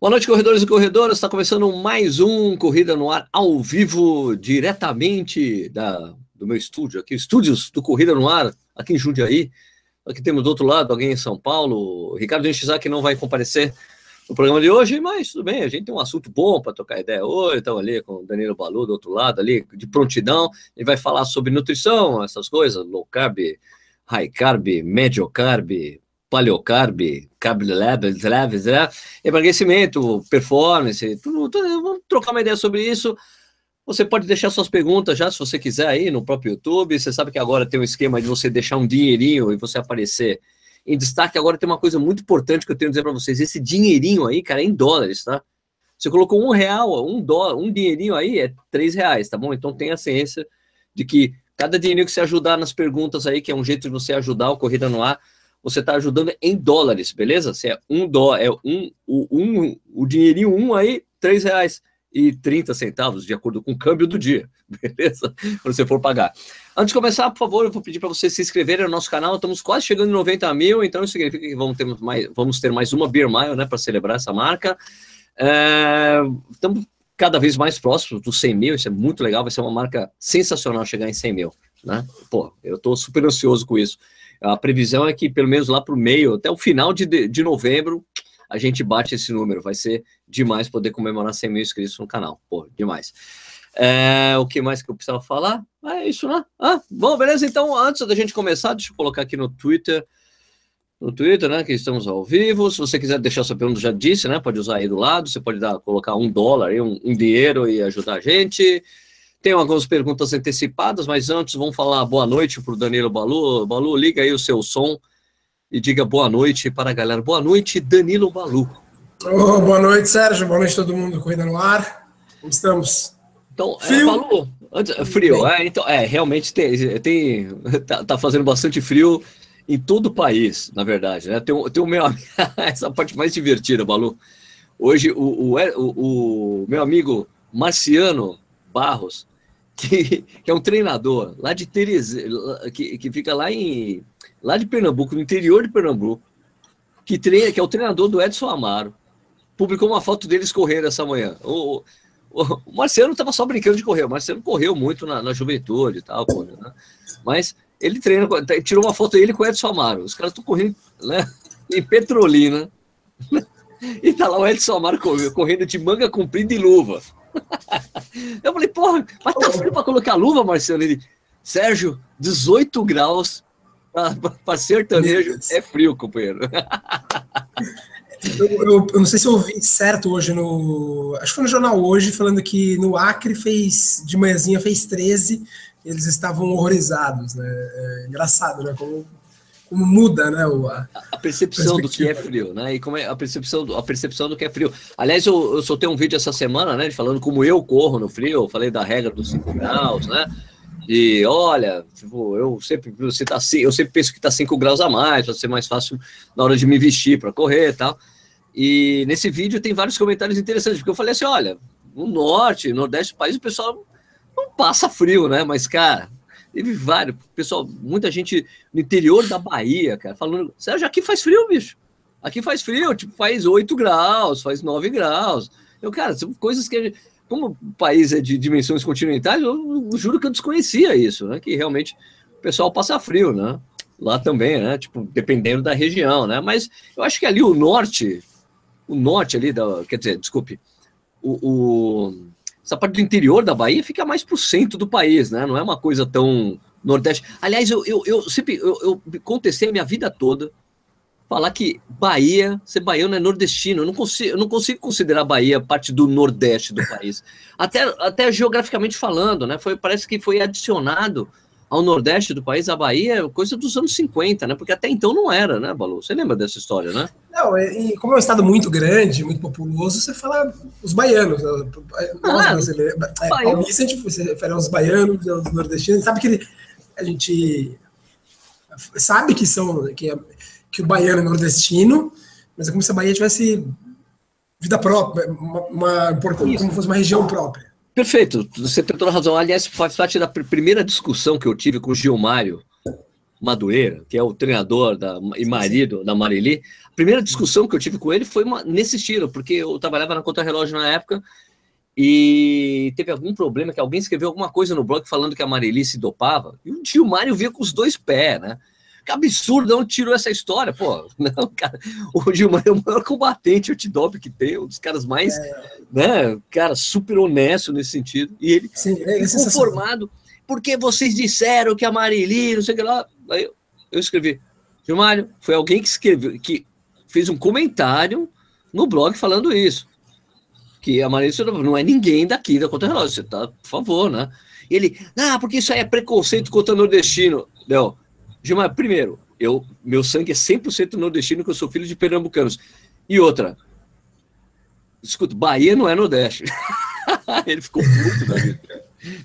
Boa noite, corredores e corredoras. Está começando mais um Corrida no Ar ao vivo, diretamente da, do meu estúdio, aqui, estúdios do Corrida no Ar, aqui em Jundiaí. Aqui temos do outro lado alguém em São Paulo. Ricardo Enchizak não vai comparecer no programa de hoje, mas tudo bem, a gente tem um assunto bom para tocar ideia hoje. Estamos ali com o Danilo Balu do outro lado, ali, de prontidão. Ele vai falar sobre nutrição, essas coisas, low carb, high carb, médio carb, paleocarb, né? emagrecimento, performance, tudo, tudo, vamos trocar uma ideia sobre isso. Você pode deixar suas perguntas já, se você quiser, aí no próprio YouTube. Você sabe que agora tem um esquema de você deixar um dinheirinho e você aparecer em destaque. Agora tem uma coisa muito importante que eu tenho a dizer para vocês: esse dinheirinho aí, cara, é em dólares, tá? Você colocou um real, um dólar, um dinheirinho aí é três reais, tá bom? Então tenha ciência de que cada dinheirinho que você ajudar nas perguntas aí, que é um jeito de você ajudar o Corrida no Ar, você está ajudando em dólares, beleza? Se é um dólar, é um, o, um, o dinheirinho um aí, três reais e 30 centavos, de acordo com o câmbio do dia, beleza? Quando você for pagar. Antes de começar, por favor, eu vou pedir para vocês se inscreverem no nosso canal. Estamos quase chegando em 90 mil, então isso significa que vamos ter mais, vamos ter mais uma Beer Mile, né, para celebrar essa marca. É, estamos cada vez mais próximos dos 100 mil, isso é muito legal, vai ser uma marca sensacional chegar em 100 mil, né? Pô, eu estou super ansioso com isso. A previsão é que pelo menos lá para o meio, até o final de, de novembro, a gente bate esse número. Vai ser demais poder comemorar 100 mil inscritos no canal. Pô, demais. É, o que mais que eu precisava falar? É isso, né? Ah, bom, beleza. Então, antes da gente começar, deixa eu colocar aqui no Twitter. No Twitter, né? Que estamos ao vivo. Se você quiser deixar sua pergunta, já disse, né? Pode usar aí do lado. Você pode dar, colocar um dólar, um, um dinheiro e ajudar a gente. Tem algumas perguntas antecipadas, mas antes vamos falar boa noite para o Danilo Balu. Balu, liga aí o seu som e diga boa noite para a galera. Boa noite, Danilo Balu. Oh, boa noite, Sérgio. Boa noite a todo mundo Corrida no Ar. Como estamos? Então, é, frio. É, Balu, antes, frio. É, então, é, realmente tem, tem tá, tá, fazendo bastante frio em todo o país, na verdade. Né? Tem, tem o meu essa parte mais divertida, Balu. Hoje, o, o, o, o meu amigo Marciano Barros, que, que é um treinador lá de Teresina, que, que fica lá em lá de Pernambuco, no interior de Pernambuco, que treina, que é o treinador do Edson Amaro, publicou uma foto deles correndo essa manhã. O, o, o Marcelo estava só brincando de correr, o Marcelo correu muito na, na juventude e tal, né? mas ele treina, tirou uma foto dele com o Edson Amaro. Os caras estão correndo né, em Petrolina. E tá lá o Edson Amaro correndo de manga comprida e luva. Eu falei, porra, mas tá frio pra colocar luva, Marcelo? Ele, Sérgio, 18 graus para sertanejo é frio, companheiro. Eu, eu, eu, não sei se eu ouvi certo hoje no. Acho que foi no jornal hoje, falando que no Acre fez, de manhãzinha fez 13, eles estavam horrorizados, né? É engraçado, né? Como como muda, né? O, a, a, percepção do que é frio, né? E como é a percepção, a percepção do que é frio. Aliás, eu, eu soltei um vídeo essa semana, né? Falando como eu corro no frio, eu falei da regra dos 5 graus, né? E olha, tipo, eu sempre você tá assim, eu sempre penso que tá 5 graus a mais, para ser mais fácil na hora de me vestir para correr e tal. E nesse vídeo tem vários comentários interessantes, porque eu falei assim: olha, no norte, no nordeste do país, o pessoal não passa frio, né? Mas, cara, Teve vários, pessoal, muita gente no interior da Bahia, cara, falando, Sérgio, aqui faz frio, bicho. Aqui faz frio, tipo, faz 8 graus, faz 9 graus. Eu, cara, são coisas que, como o país é de dimensões continentais, eu, eu juro que eu desconhecia isso, né? Que realmente o pessoal passa frio, né? Lá também, né? Tipo, dependendo da região, né? Mas eu acho que ali o norte, o norte ali da, quer dizer, desculpe, o, o essa parte do interior da Bahia fica mais para o centro do país, né? Não é uma coisa tão nordeste. Aliás, eu, eu, eu sempre eu, eu contestei a minha vida toda falar que Bahia, ser baiano é nordestino. Eu não consigo, eu não consigo considerar Bahia parte do nordeste do país. Até, até geograficamente falando, né? Foi, parece que foi adicionado ao nordeste do país, a Bahia, é coisa dos anos 50, né? Porque até então não era, né, Balu? Você lembra dessa história, né? Não, e como é um estado muito grande, muito populoso, você fala os baianos. Né? Nós ah, brasileiros. É, a gente você refere aos baianos, aos nordestinos, sabe que ele, a gente sabe que são que, é, que o baiano é nordestino, mas é como se a Bahia tivesse vida própria, uma, uma como se fosse uma região própria. Perfeito, você tem toda a razão. Aliás, faz parte da primeira discussão que eu tive com o Gilmário, Madureira, que é o treinador da, e marido da Marili, a primeira discussão que eu tive com ele foi uma, nesse estilo, porque eu trabalhava na contra-relógio na época e teve algum problema que alguém escreveu alguma coisa no blog falando que a Marili se dopava, e o tio Mário via com os dois pés, né? Que absurdo, onde tirou essa história? Pô, não, cara, o Gilmar é o maior combatente antidoping que tem, um dos caras mais, é. né, cara, super honesto nesse sentido. E ele, Sim, é conformado, porque vocês disseram que a Marili, não sei o que lá. Aí eu, eu escrevi, Gilmário, foi alguém que escreveu, que fez um comentário no blog falando isso. Que a Marili não é ninguém daqui da Conta Relógio, você tá, por favor, né? E ele, ah, porque isso aí é preconceito contra nordestino. Não, Gilmar, primeiro, eu, meu sangue é 100% nordestino, que eu sou filho de pernambucanos. E outra, escuta, Bahia não é Nordeste. ele ficou puto da vida.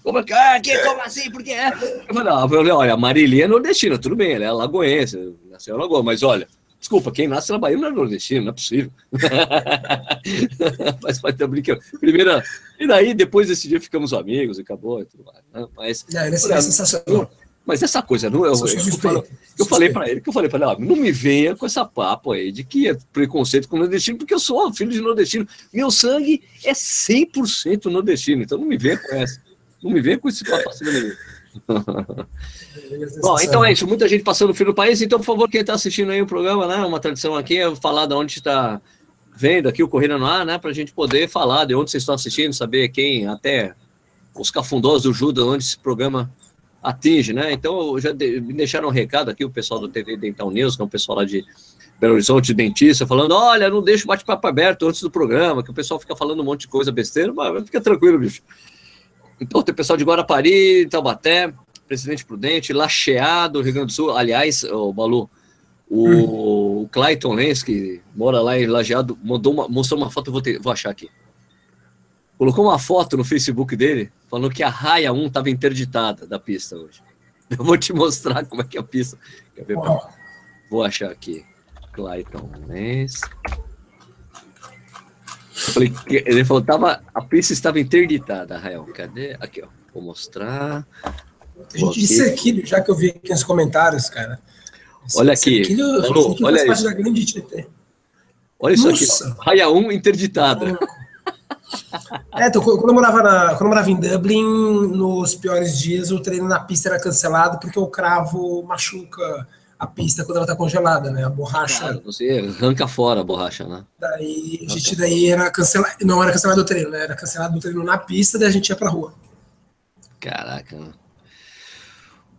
Como, ah, que, como assim? Por que é? Eu falei, ah, eu falei, olha, a Marilinha é nordestina, tudo bem, ela é lagoense, nasceu em Lagoa, mas olha, desculpa, quem nasce na Bahia não é nordestino, não é possível. mas vai ter brincando. Primeira. E daí, depois desse dia, ficamos amigos acabou e tudo mais. Né? Mas. Não, ele é sensacional. Mas essa coisa, não, eu, eu, eu, falo, eu falei para ele que eu falei para ele, não me venha com essa papo aí de que é preconceito com o nordestino, porque eu sou filho de nordestino. Meu sangue é 100% nordestino, então não me venha com essa. Não me vê com esse patrocínio Bom, então é isso. Muita gente passando frio no país. Então, por favor, quem está assistindo aí o programa, né? Uma tradição aqui é falar de onde está vendo aqui o Corrida no Ar, né? Para a gente poder falar de onde vocês estão assistindo, saber quem, até os cafundós do Judas, onde esse programa atinge, né? Então, já de, me deixaram um recado aqui, o pessoal do TV Dental News, que é um pessoal lá de Belo Horizonte, dentista, falando: olha, não deixa o bate-papo aberto antes do programa, que o pessoal fica falando um monte de coisa besteira, mas fica tranquilo, bicho. Então, tem pessoal de Guarapari, Taubaté, Presidente Prudente, Lacheado, Rio Grande do Sul. Aliás, o Balu, o, hum. o Clayton Lenz, que mora lá em Lajeado, mandou uma, mostrou uma foto, vou, ter, vou achar aqui. Colocou uma foto no Facebook dele, falando que a raia 1 estava interditada da pista hoje. Eu vou te mostrar como é que é a pista. Quer ver? Vou achar aqui. Clayton Lenz. Falei, ele falou, tava, a pista estava interditada, Rael. Cadê? Aqui, ó. Vou mostrar. A gente disse aqui, já que eu vi aqui nos comentários, cara. olha aqui. Falou, olha isso. Olha isso Nossa. aqui. Raia 1 interditada. É, então, quando, eu morava na, quando eu morava em Dublin, nos piores dias, o treino na pista era cancelado porque o cravo machuca a pista quando ela tá congelada, né? A borracha. Claro, você arranca fora a borracha, né? Daí a gente daí era cancelado. Não era cancelado o treino, né? Era cancelado o treino na pista, daí a gente ia pra rua. Caraca.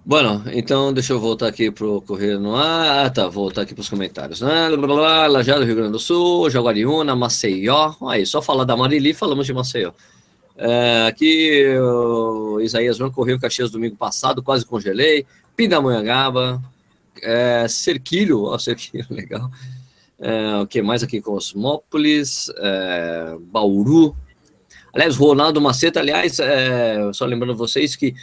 Bueno, então deixa eu voltar aqui pro Correio no. Ah, tá, voltar aqui pros comentários. Né? Lajado, Rio Grande do Sul, Jaguariúna, Maceió. Aí, só falar da Marili, falamos de Maceió. É, aqui, o Isaías João correu Caxias domingo passado, quase congelei. Pindamonhangaba, é, Cerquilho, ó, Cerquilho, legal. É, o que mais aqui? Cosmópolis, é, Bauru. Aliás, Ronaldo Maceta, aliás, é, só lembrando vocês que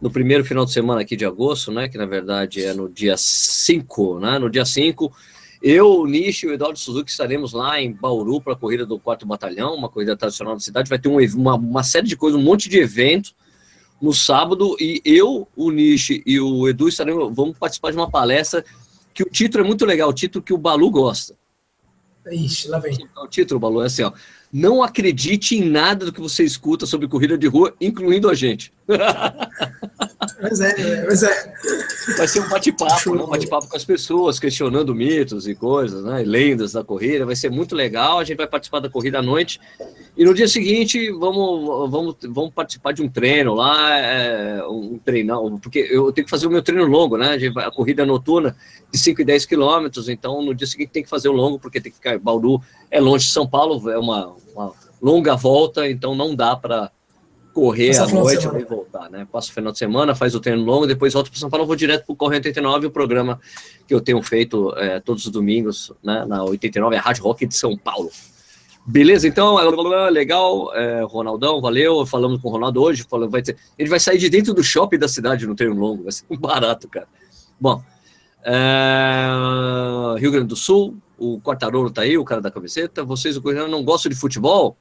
no primeiro final de semana aqui de agosto, né, que na verdade é no dia 5, né, no dia 5, eu, o Nishi e o Eduardo Suzuki estaremos lá em Bauru para a corrida do 4 Batalhão, uma corrida tradicional da cidade, vai ter um, uma, uma série de coisas, um monte de eventos, no sábado e eu, o Nishi e o Edu estaremos, vamos participar de uma palestra que o título é muito legal, o título que o Balu gosta. Ixi, lá vem. O título, Balu, é assim, ó. Não acredite em nada do que você escuta sobre corrida de rua, incluindo a gente. Mas é, mas é. Vai ser um bate-papo, né? um bate-papo com as pessoas, questionando mitos e coisas, né? lendas da corrida. Vai ser muito legal. A gente vai participar da corrida à noite. E no dia seguinte, vamos, vamos, vamos participar de um treino lá, é, um treinão, porque eu tenho que fazer o meu treino longo, né? A corrida noturna de 5 e 10 quilômetros, então no dia seguinte tem que fazer o longo, porque tem que ficar. Bauru é longe de São Paulo, é uma, uma longa volta, então não dá para correr à noite e voltar, né? Passo o final de semana, faz o treino longo, depois volto para São Paulo, vou direto para o Correio 89, o programa que eu tenho feito é, todos os domingos, né? Na 89, a Rádio Rock de São Paulo. Beleza, então, legal, é, Ronaldão, valeu, falamos com o Ronaldo hoje, falando, vai ter, ele vai sair de dentro do shopping da cidade no treino longo, vai ser barato, cara. Bom, é, Rio Grande do Sul, o Quartarolo tá aí, o cara da camiseta, vocês, o não gostam de futebol,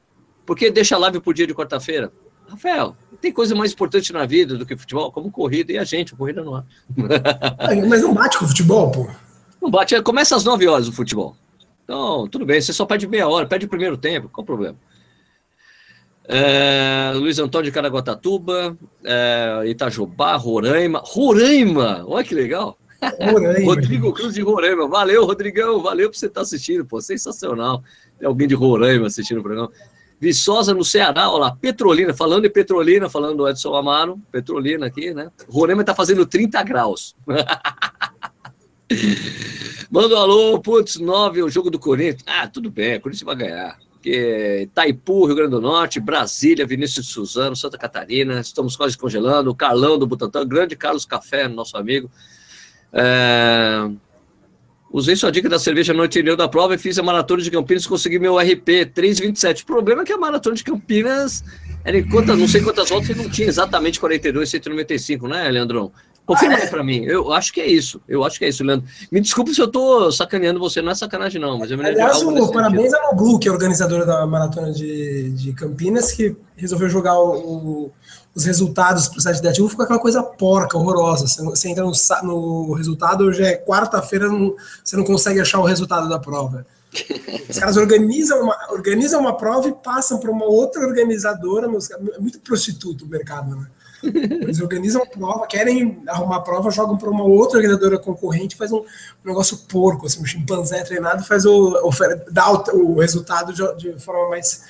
por que deixa a live por dia de quarta-feira? Rafael, tem coisa mais importante na vida do que futebol, como corrida, e a gente, a corrida não há. Mas não bate com o futebol, pô. Não bate, começa às 9 horas o futebol. Então, tudo bem, você só pede meia hora, pede o primeiro tempo, qual o problema? É, Luiz Antônio de Caraguatatuba, é, Itajubá, Roraima. Roraima! Olha que legal! Roraima, Rodrigo Cruz de Roraima. Valeu, Rodrigão. Valeu por você estar assistindo, pô. Sensacional. Tem alguém de Roraima assistindo o programa. Viçosa no Ceará, olha lá, Petrolina, falando em Petrolina, falando do Edson Amaro, Petrolina aqui, né? Roraima tá fazendo 30 graus. Manda um alô, putz, 9, o jogo do Corinthians. Ah, tudo bem, o Corinthians vai ganhar. Porque Itaipu, Rio Grande do Norte, Brasília, Vinícius de Suzano, Santa Catarina, estamos quase congelando. O Carlão do Butantã, grande Carlos Café, nosso amigo. É... Usei sua dica da cerveja no interior da prova e fiz a maratona de Campinas e consegui meu RP 3,27. O problema é que a maratona de Campinas era em quantas, não sei quantas voltas e não tinha exatamente 42, 195, né, Leandrão? Confirma ah, é. aí pra mim. Eu acho que é isso. Eu acho que é isso, Leandro. Me desculpe se eu tô sacaneando você, não é sacanagem, não, mas lembro. Aliás, o parabéns ao Blue, que é organizador da maratona de, de Campinas, que resolveu jogar o, os resultados para o site da Ativo, ficou aquela coisa porca, horrorosa. Você, você entra no, no resultado, hoje é quarta-feira, você não consegue achar o resultado da prova. Os caras organizam uma, organizam uma prova e passam para uma outra organizadora. É muito prostituto o mercado, né? Eles organizam prova, querem arrumar prova, jogam para uma outra organizadora concorrente, faz um, negócio porco, assim, um chimpanzé treinado, faz o, o dá o, o resultado de, de, forma mais,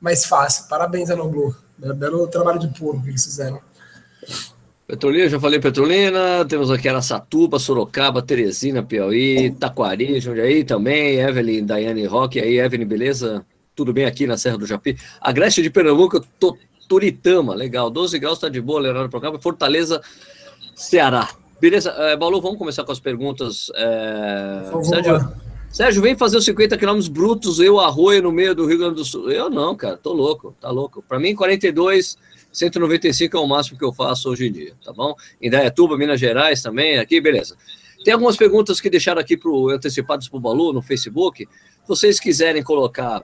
mais fácil. Parabéns, Anoblu. Belo trabalho de porco que eles fizeram. Petrolina, já falei Petrolina, temos aqui Aracatuba, Sorocaba, Teresina, Piauí, Taquari, Jundiaí também, Evelyn, Daiane Roque, aí, Evelyn, beleza? Tudo bem aqui na Serra do Japi? Agreste de Pernambuco, tô Turitama, legal. 12 graus, tá de boa, Leonardo Procapa. Fortaleza, Ceará. Beleza, é, Balu, vamos começar com as perguntas. É... Sérgio, Sérgio, vem fazer os 50 quilômetros brutos, eu arroio no meio do Rio Grande do Sul. Eu não, cara, tô louco, tá louco. Para mim, 42, 195 é o máximo que eu faço hoje em dia, tá bom? Em Dayatuba, Minas Gerais também, aqui, beleza. Tem algumas perguntas que deixaram aqui pro antecipados pro Balu no Facebook. Se vocês quiserem colocar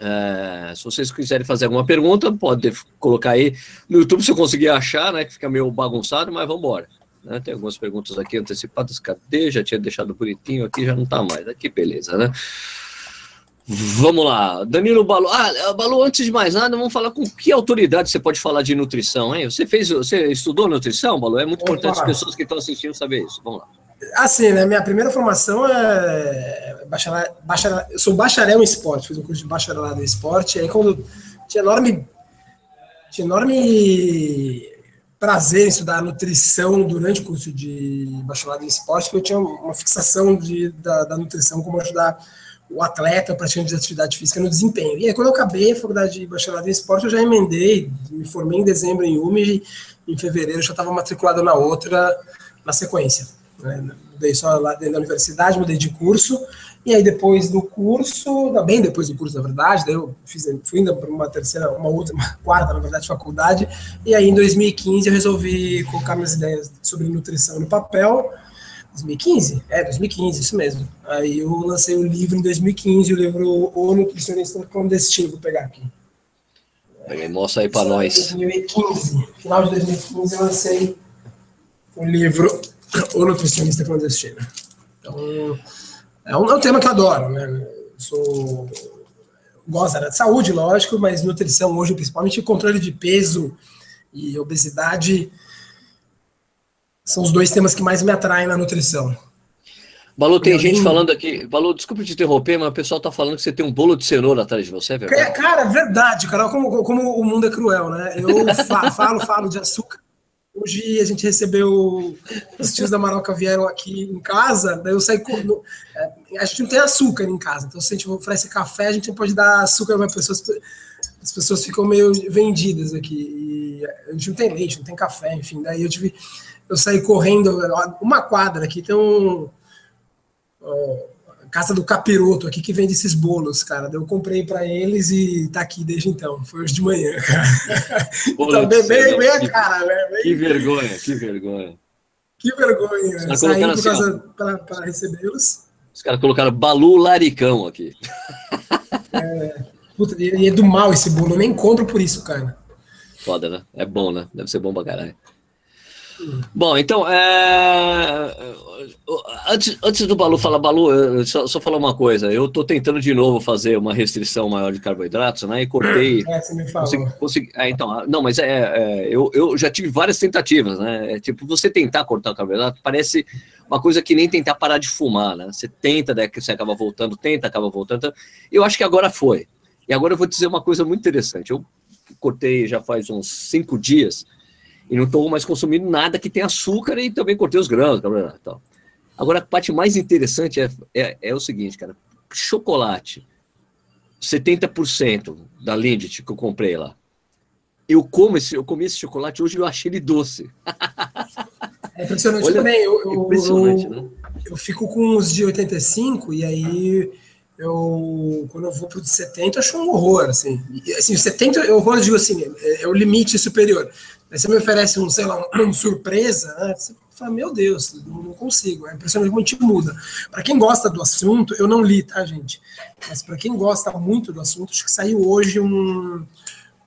é, se vocês quiserem fazer alguma pergunta, pode colocar aí no YouTube se eu conseguir achar, né? Que fica meio bagunçado, mas vamos embora. Né? Tem algumas perguntas aqui antecipadas. Cadê? Já tinha deixado bonitinho aqui, já não está mais. Aqui, beleza, né? Vamos lá, Danilo Balu. Ah, Balu, antes de mais nada, vamos falar com que autoridade você pode falar de nutrição, hein? Você fez, você estudou nutrição, Balu? É muito Opa. importante as pessoas que estão assistindo saber isso. Vamos lá. Assim, né? Minha primeira formação é bacharel, bacharel, eu sou bacharel em esporte, fiz um curso de bacharelado em esporte. Aí quando tinha enorme, tinha enorme prazer em estudar nutrição durante o curso de bacharelado em esporte, porque eu tinha uma fixação de, da, da nutrição como ajudar o atleta praticante de atividade física no desempenho. E aí, quando eu acabei a faculdade de bacharelado em esporte, eu já emendei, me formei em dezembro em UME, e em fevereiro já estava matriculado na outra, na sequência. Né? Mudei só lá dentro da universidade, mudei de curso, e aí depois do curso, bem depois do curso, na verdade, daí eu fiz, fui ainda para uma terceira, uma outra, uma quarta, na verdade, faculdade, e aí em 2015 eu resolvi colocar minhas ideias sobre nutrição no papel, 2015? É, 2015, isso mesmo. Aí eu lancei o livro em 2015, o livro O Nutricionista Clandestino, vou pegar aqui. Aí, mostra aí para nós. 2015, final de 2015 eu lancei o livro O Nutricionista Clandestino. Então, é um, é um tema que eu adoro, né? Eu sou gosto de saúde, lógico, mas nutrição hoje, principalmente controle de peso e obesidade, são os dois temas que mais me atraem na nutrição. Balu, tem gente falando aqui. Balu, desculpa te interromper, mas o pessoal tá falando que você tem um bolo de cenoura atrás de você, é verdade? Cara, é verdade, cara. Como, como o mundo é cruel, né? Eu falo, falo de açúcar. Hoje a gente recebeu. Os tios da Maroca vieram aqui em casa, daí eu saí. No, é, a gente não tem açúcar em casa, então se a gente oferece café, a gente não pode dar açúcar para pessoas. As pessoas ficam meio vendidas aqui. E a gente não tem leite, não tem café, enfim. Daí eu tive eu saí correndo uma quadra aqui, tem um. Casa do Capiroto aqui que vende esses bolos, cara. Eu comprei para eles e tá aqui desde então. Foi hoje de manhã, cara. então, bem, bem, bem a cara, né? Bem... Que vergonha, que vergonha. Que vergonha. Saí por assim, causa para recebê-los. Os caras colocaram Balu Laricão aqui. É, puta, e é do mal esse bolo, eu nem compro por isso, cara. Foda, né? É bom, né? Deve ser bom pra caralho. Bom, então, é... antes, antes do Balu falar, Balu, só, só falar uma coisa. Eu estou tentando de novo fazer uma restrição maior de carboidratos, né? E cortei. É, você me falou. Consegui, consegui... É, então, não, mas é, é, eu, eu já tive várias tentativas, né? É, tipo, você tentar cortar o carboidrato parece uma coisa que nem tentar parar de fumar, né? Você tenta, daí você acaba voltando, tenta, acaba voltando. Eu acho que agora foi. E agora eu vou dizer uma coisa muito interessante. Eu cortei já faz uns cinco dias e não estou mais consumindo nada que tenha açúcar e também cortei os grãos. Tal. Agora, a parte mais interessante é, é, é o seguinte, cara. Chocolate, 70% da Lindt que eu comprei lá. Eu como esse, eu comi esse chocolate hoje e eu achei ele doce. É impressionante Olha, também. Eu, eu, impressionante, eu, né? eu fico com os de 85 e aí eu quando eu vou pro de 70 eu acho um horror, assim. E, assim, 70 eu horror, eu digo assim, é, é, o limite superior. Aí você me oferece um, sei lá, um, um surpresa, né? Você fala, meu Deus, não consigo. É impressionante como a gente muda. Para quem gosta do assunto, eu não li, tá, gente? Mas para quem gosta muito do assunto, acho que saiu hoje um,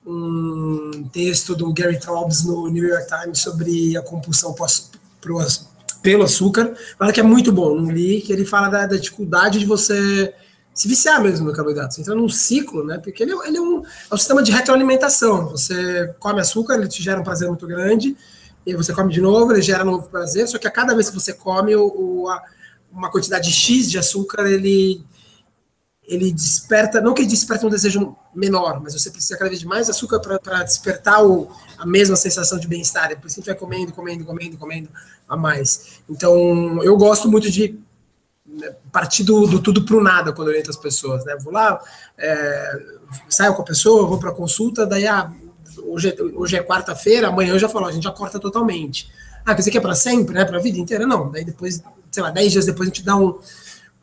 um texto do Gary Taubes no New York Times sobre a compulsão pelo açúcar. Fala que é muito bom, não li, que ele fala da, da dificuldade de você se viciar mesmo no carboidrato. Você entra num ciclo, né? Porque ele, é, ele é, um, é um sistema de retroalimentação. Você come açúcar, ele te gera um prazer muito grande, e você come de novo, ele gera um novo prazer, só que a cada vez que você come o, o a, uma quantidade X de açúcar, ele, ele desperta, não que ele desperta um desejo menor, mas você precisa cada vez de mais açúcar para despertar o, a mesma sensação de bem-estar. É por isso que vai comendo, comendo, comendo, comendo a mais. Então, eu gosto muito de partir do, do tudo para o nada quando oriento as pessoas, né? Vou lá, é, saio com a pessoa, vou para consulta, daí ah, hoje, é, hoje é quarta-feira, amanhã eu já falo, a gente já corta totalmente. Ah, quer dizer que é para sempre, né? Para a vida inteira? Não. Daí depois, sei lá, dez dias depois a gente dá um,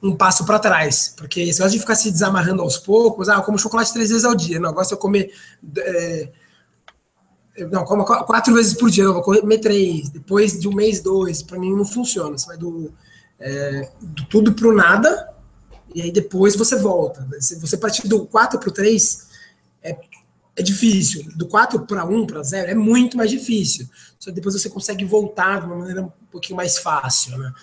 um passo para trás, porque esse negócio de ficar se desamarrando aos poucos, ah, eu como chocolate três vezes ao dia, não, se eu comer. É, não, como quatro vezes por dia, eu vou comer três, depois de um mês, dois, para mim não funciona. Você vai do é, do tudo para o nada, e aí depois você volta. Se você partir do 4 para o 3, é, é difícil. Do 4 para 1, para 0, é muito mais difícil. Só que depois você consegue voltar de uma maneira um pouquinho mais fácil. Né?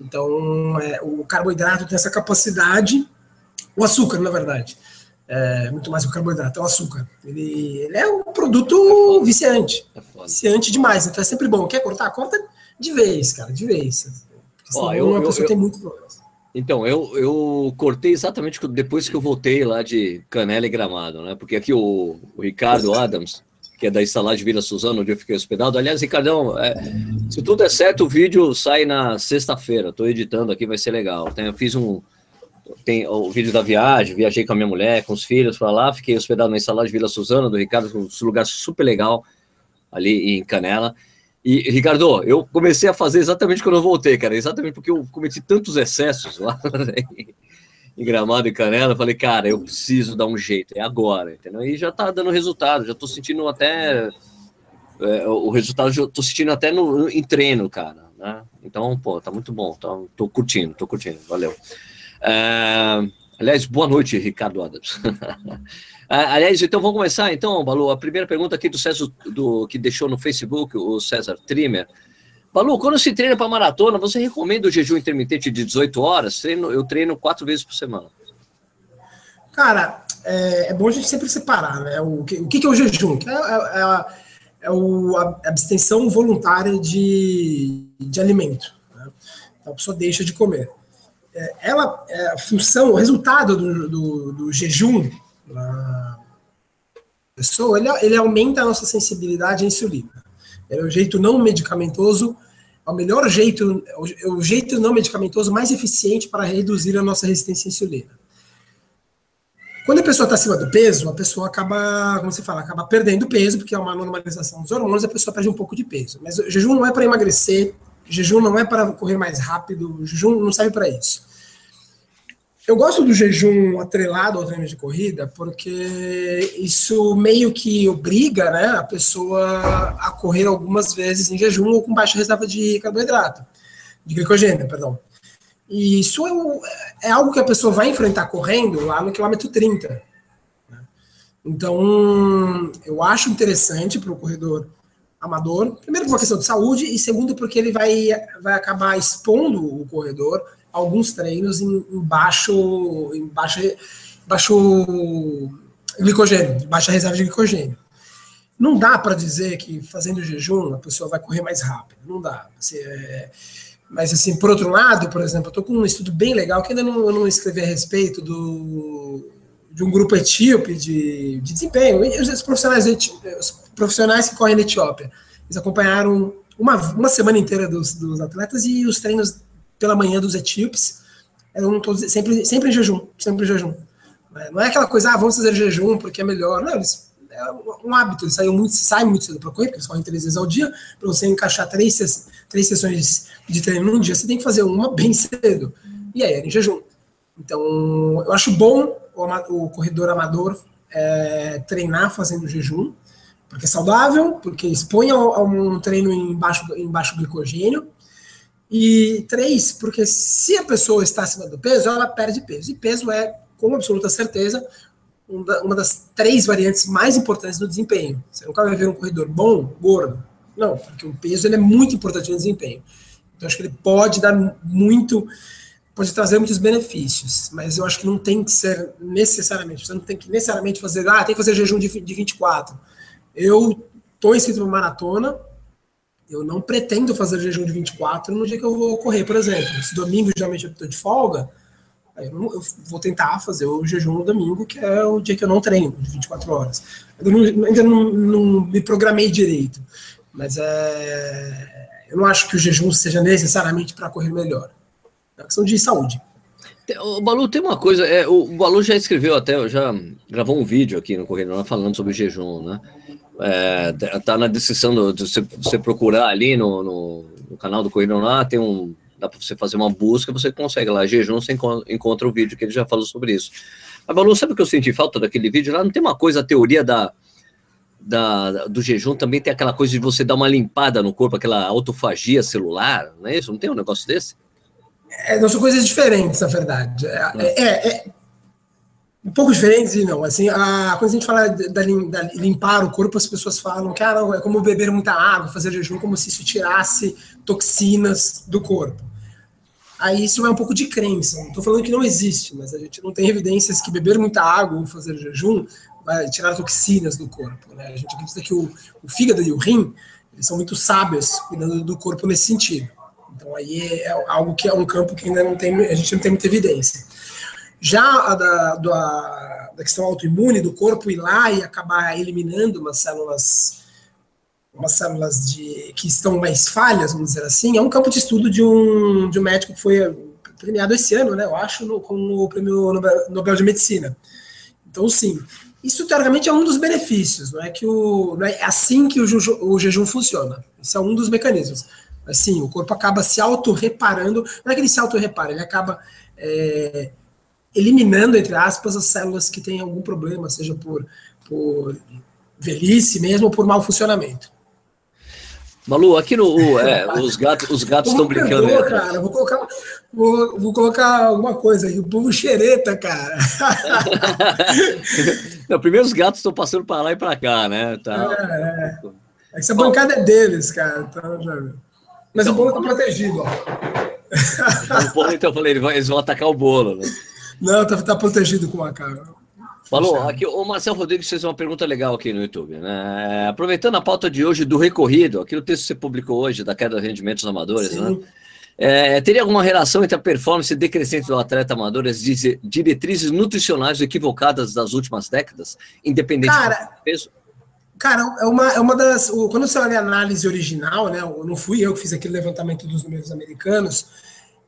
Então, é, o carboidrato tem essa capacidade, o açúcar, na verdade. É, muito mais que o carboidrato, é o açúcar. Ele, ele é um produto é viciante. É viciante demais. Então é sempre bom. Quer cortar? Corta de vez, cara, de vez. Ó, eu, uma pessoa eu, tem muito problema. Então, eu, eu cortei exatamente depois que eu voltei lá de Canela e Gramado, né? Porque aqui o, o Ricardo Adams, que é da estalagem Vila Suzano, onde eu fiquei hospedado. Aliás, Ricardão, é, se tudo der certo, o vídeo sai na sexta-feira. Estou editando aqui, vai ser legal. Tem, eu fiz um. Tem o vídeo da viagem, viajei com a minha mulher, com os filhos para lá, fiquei hospedado na estalagem Vila Suzano, do Ricardo, um lugar super legal ali em Canela. E, Ricardo, eu comecei a fazer exatamente quando eu voltei, cara, exatamente porque eu cometi tantos excessos lá em Gramado e Canela, eu falei, cara, eu preciso dar um jeito, é agora, entendeu? E já tá dando resultado, já tô sentindo até é, o resultado, já tô sentindo até no, em treino, cara, né? Então, pô, tá muito bom, tá, tô curtindo, tô curtindo, valeu. É, aliás, boa noite, Ricardo Adams. Ah, aliás, então vamos começar, então, Balu. A primeira pergunta aqui do César, do, que deixou no Facebook, o César Trimmer. Balu, quando se treina para maratona, você recomenda o jejum intermitente de 18 horas? Treino, eu treino quatro vezes por semana. Cara, é, é bom a gente sempre separar, né? O que, o que é o jejum? É, é, é, é o, a abstenção voluntária de, de alimento. Né? Então, a pessoa deixa de comer. É, ela, é, a função, o resultado do, do, do jejum na pessoa, ele, ele aumenta a nossa sensibilidade à insulina. É o jeito não medicamentoso, é o melhor jeito, é o jeito não medicamentoso mais eficiente para reduzir a nossa resistência à insulina. Quando a pessoa está acima do peso, a pessoa acaba, como você fala, acaba perdendo peso, porque é uma normalização dos hormônios, a pessoa perde um pouco de peso. Mas o jejum não é para emagrecer, jejum não é para correr mais rápido, jejum não serve para isso. Eu gosto do jejum atrelado ao treino de corrida porque isso meio que obriga né, a pessoa a correr algumas vezes em jejum ou com baixa reserva de carboidrato, de glicogênio, perdão. E isso é, é algo que a pessoa vai enfrentar correndo lá no quilômetro 30. Né? Então, eu acho interessante para o corredor amador, primeiro por uma questão de saúde, e segundo porque ele vai, vai acabar expondo o corredor a alguns treinos em, em baixo, em baixo, baixo glicogênio, baixa reserva de glicogênio. Não dá para dizer que fazendo jejum a pessoa vai correr mais rápido, não dá. Você, é, mas, assim, por outro lado, por exemplo, eu estou com um estudo bem legal que ainda não, não escrevi a respeito do, de um grupo etíope de, de desempenho. Os profissionais, os profissionais que correm na Etiópia, eles acompanharam uma, uma semana inteira dos, dos atletas e os treinos pela manhã dos etíopes eram todos, sempre, sempre em jejum, sempre em jejum. Não é aquela coisa, ah, vamos fazer jejum porque é melhor. Não, eles, é um hábito, eles saem muito, saem muito cedo para correr, porque eles correm três vezes ao dia, para você encaixar três, três sessões de treino num dia, você tem que fazer uma bem cedo. E aí era em jejum. Então, eu acho bom o, o corredor amador é, treinar fazendo jejum, porque é saudável, porque expõe a, um treino em baixo, em baixo glicogênio. E três, porque se a pessoa está acima do peso, ela perde peso. E peso é, com absoluta certeza, uma das três variantes mais importantes do desempenho. Você nunca vai ver um corredor bom, gordo. Não, porque o peso ele é muito importante no desempenho. Então, acho que ele pode dar muito, pode trazer muitos benefícios, mas eu acho que não tem que ser necessariamente, você não tem que necessariamente fazer, ah, tem que fazer jejum de, de 24. Eu estou inscrito para maratona, eu não pretendo fazer jejum de 24 no dia que eu vou correr, por exemplo. Se domingo, geralmente, eu estou de folga, eu, não, eu, vou tentar fazer o jejum no domingo, que é o dia que eu não treino, de 24 horas. Eu não, ainda não, não, me programei direito, mas é, eu não acho que o jejum seja necessariamente para correr melhor. É uma questão de saúde. O Balu tem uma coisa, é, o Balu já escreveu até, já gravou um vídeo aqui no Correio falando sobre o jejum, né? É, tá na descrição do, você, procurar ali no, no, no, canal do Correio lá, tem um, dá para você fazer uma busca, você consegue lá, jejum, você encontra, encontra o vídeo que ele já falou sobre isso. Mas, Balu, sabe o que eu senti falta daquele vídeo lá? Não tem uma coisa, a teoria da, da, do jejum também tem aquela coisa de você dar uma limpada no corpo, aquela autofagia celular, não é isso? Não tem um negócio desse? É, não são coisas diferentes, na verdade. É, é, é um pouco diferentes e não. Assim, a, quando a gente fala da, da, limpar o corpo, as pessoas falam que ah, é como beber muita água, fazer jejum, como se isso tirasse toxinas do corpo. Aí isso é um pouco de crença. Não estou falando que não existe, mas a gente não tem evidências que beber muita água ou fazer jejum vai tirar toxinas do corpo. Né? A gente acredita que o, o fígado e o rim eles são muito sábios cuidando do corpo nesse sentido. Então aí é algo que é um campo que ainda não tem, a gente não tem muita evidência. Já a da, da, questão autoimune do corpo ir lá e acabar eliminando umas células umas células de, que estão mais falhas, vamos dizer assim, é um campo de estudo de um, de um médico que foi premiado esse ano, né, eu acho, no, com o prêmio Nobel, de Medicina. Então, sim, isso teoricamente é um dos benefícios, não é que o, não é assim que o, o jejum funciona. Isso é um dos mecanismos. Assim, o corpo acaba se auto-reparando, não é que ele se auto-repara, ele acaba é, eliminando, entre aspas, as células que têm algum problema, seja por, por velhice mesmo ou por mau funcionamento. Malu, aqui no. É, os gatos os gatos estão brincando. Perdoa, cara, vou colocar, vou, vou colocar alguma coisa aí. O povo xereta, cara. Não, primeiro os gatos estão passando para lá e para cá, né? Tá. É, é. Essa bancada é deles, cara. Então, já... Mas então, o bolo está protegido, ó. O bolo, então eu falei, eles vão atacar o bolo, né? Não, tá, tá protegido com a cara. Falou, aqui o Marcelo Rodrigues fez uma pergunta legal aqui no YouTube. Né? Aproveitando a pauta de hoje do recorrido, aqui o texto que você publicou hoje da queda de rendimentos amadores, Sim. né? É, teria alguma relação entre a performance decrescente do atleta amador e as diretrizes nutricionais equivocadas das últimas décadas, independente cara, do peso? Cara, é uma, é uma das. Quando você olha a análise original, né? Não fui eu que fiz aquele levantamento dos números americanos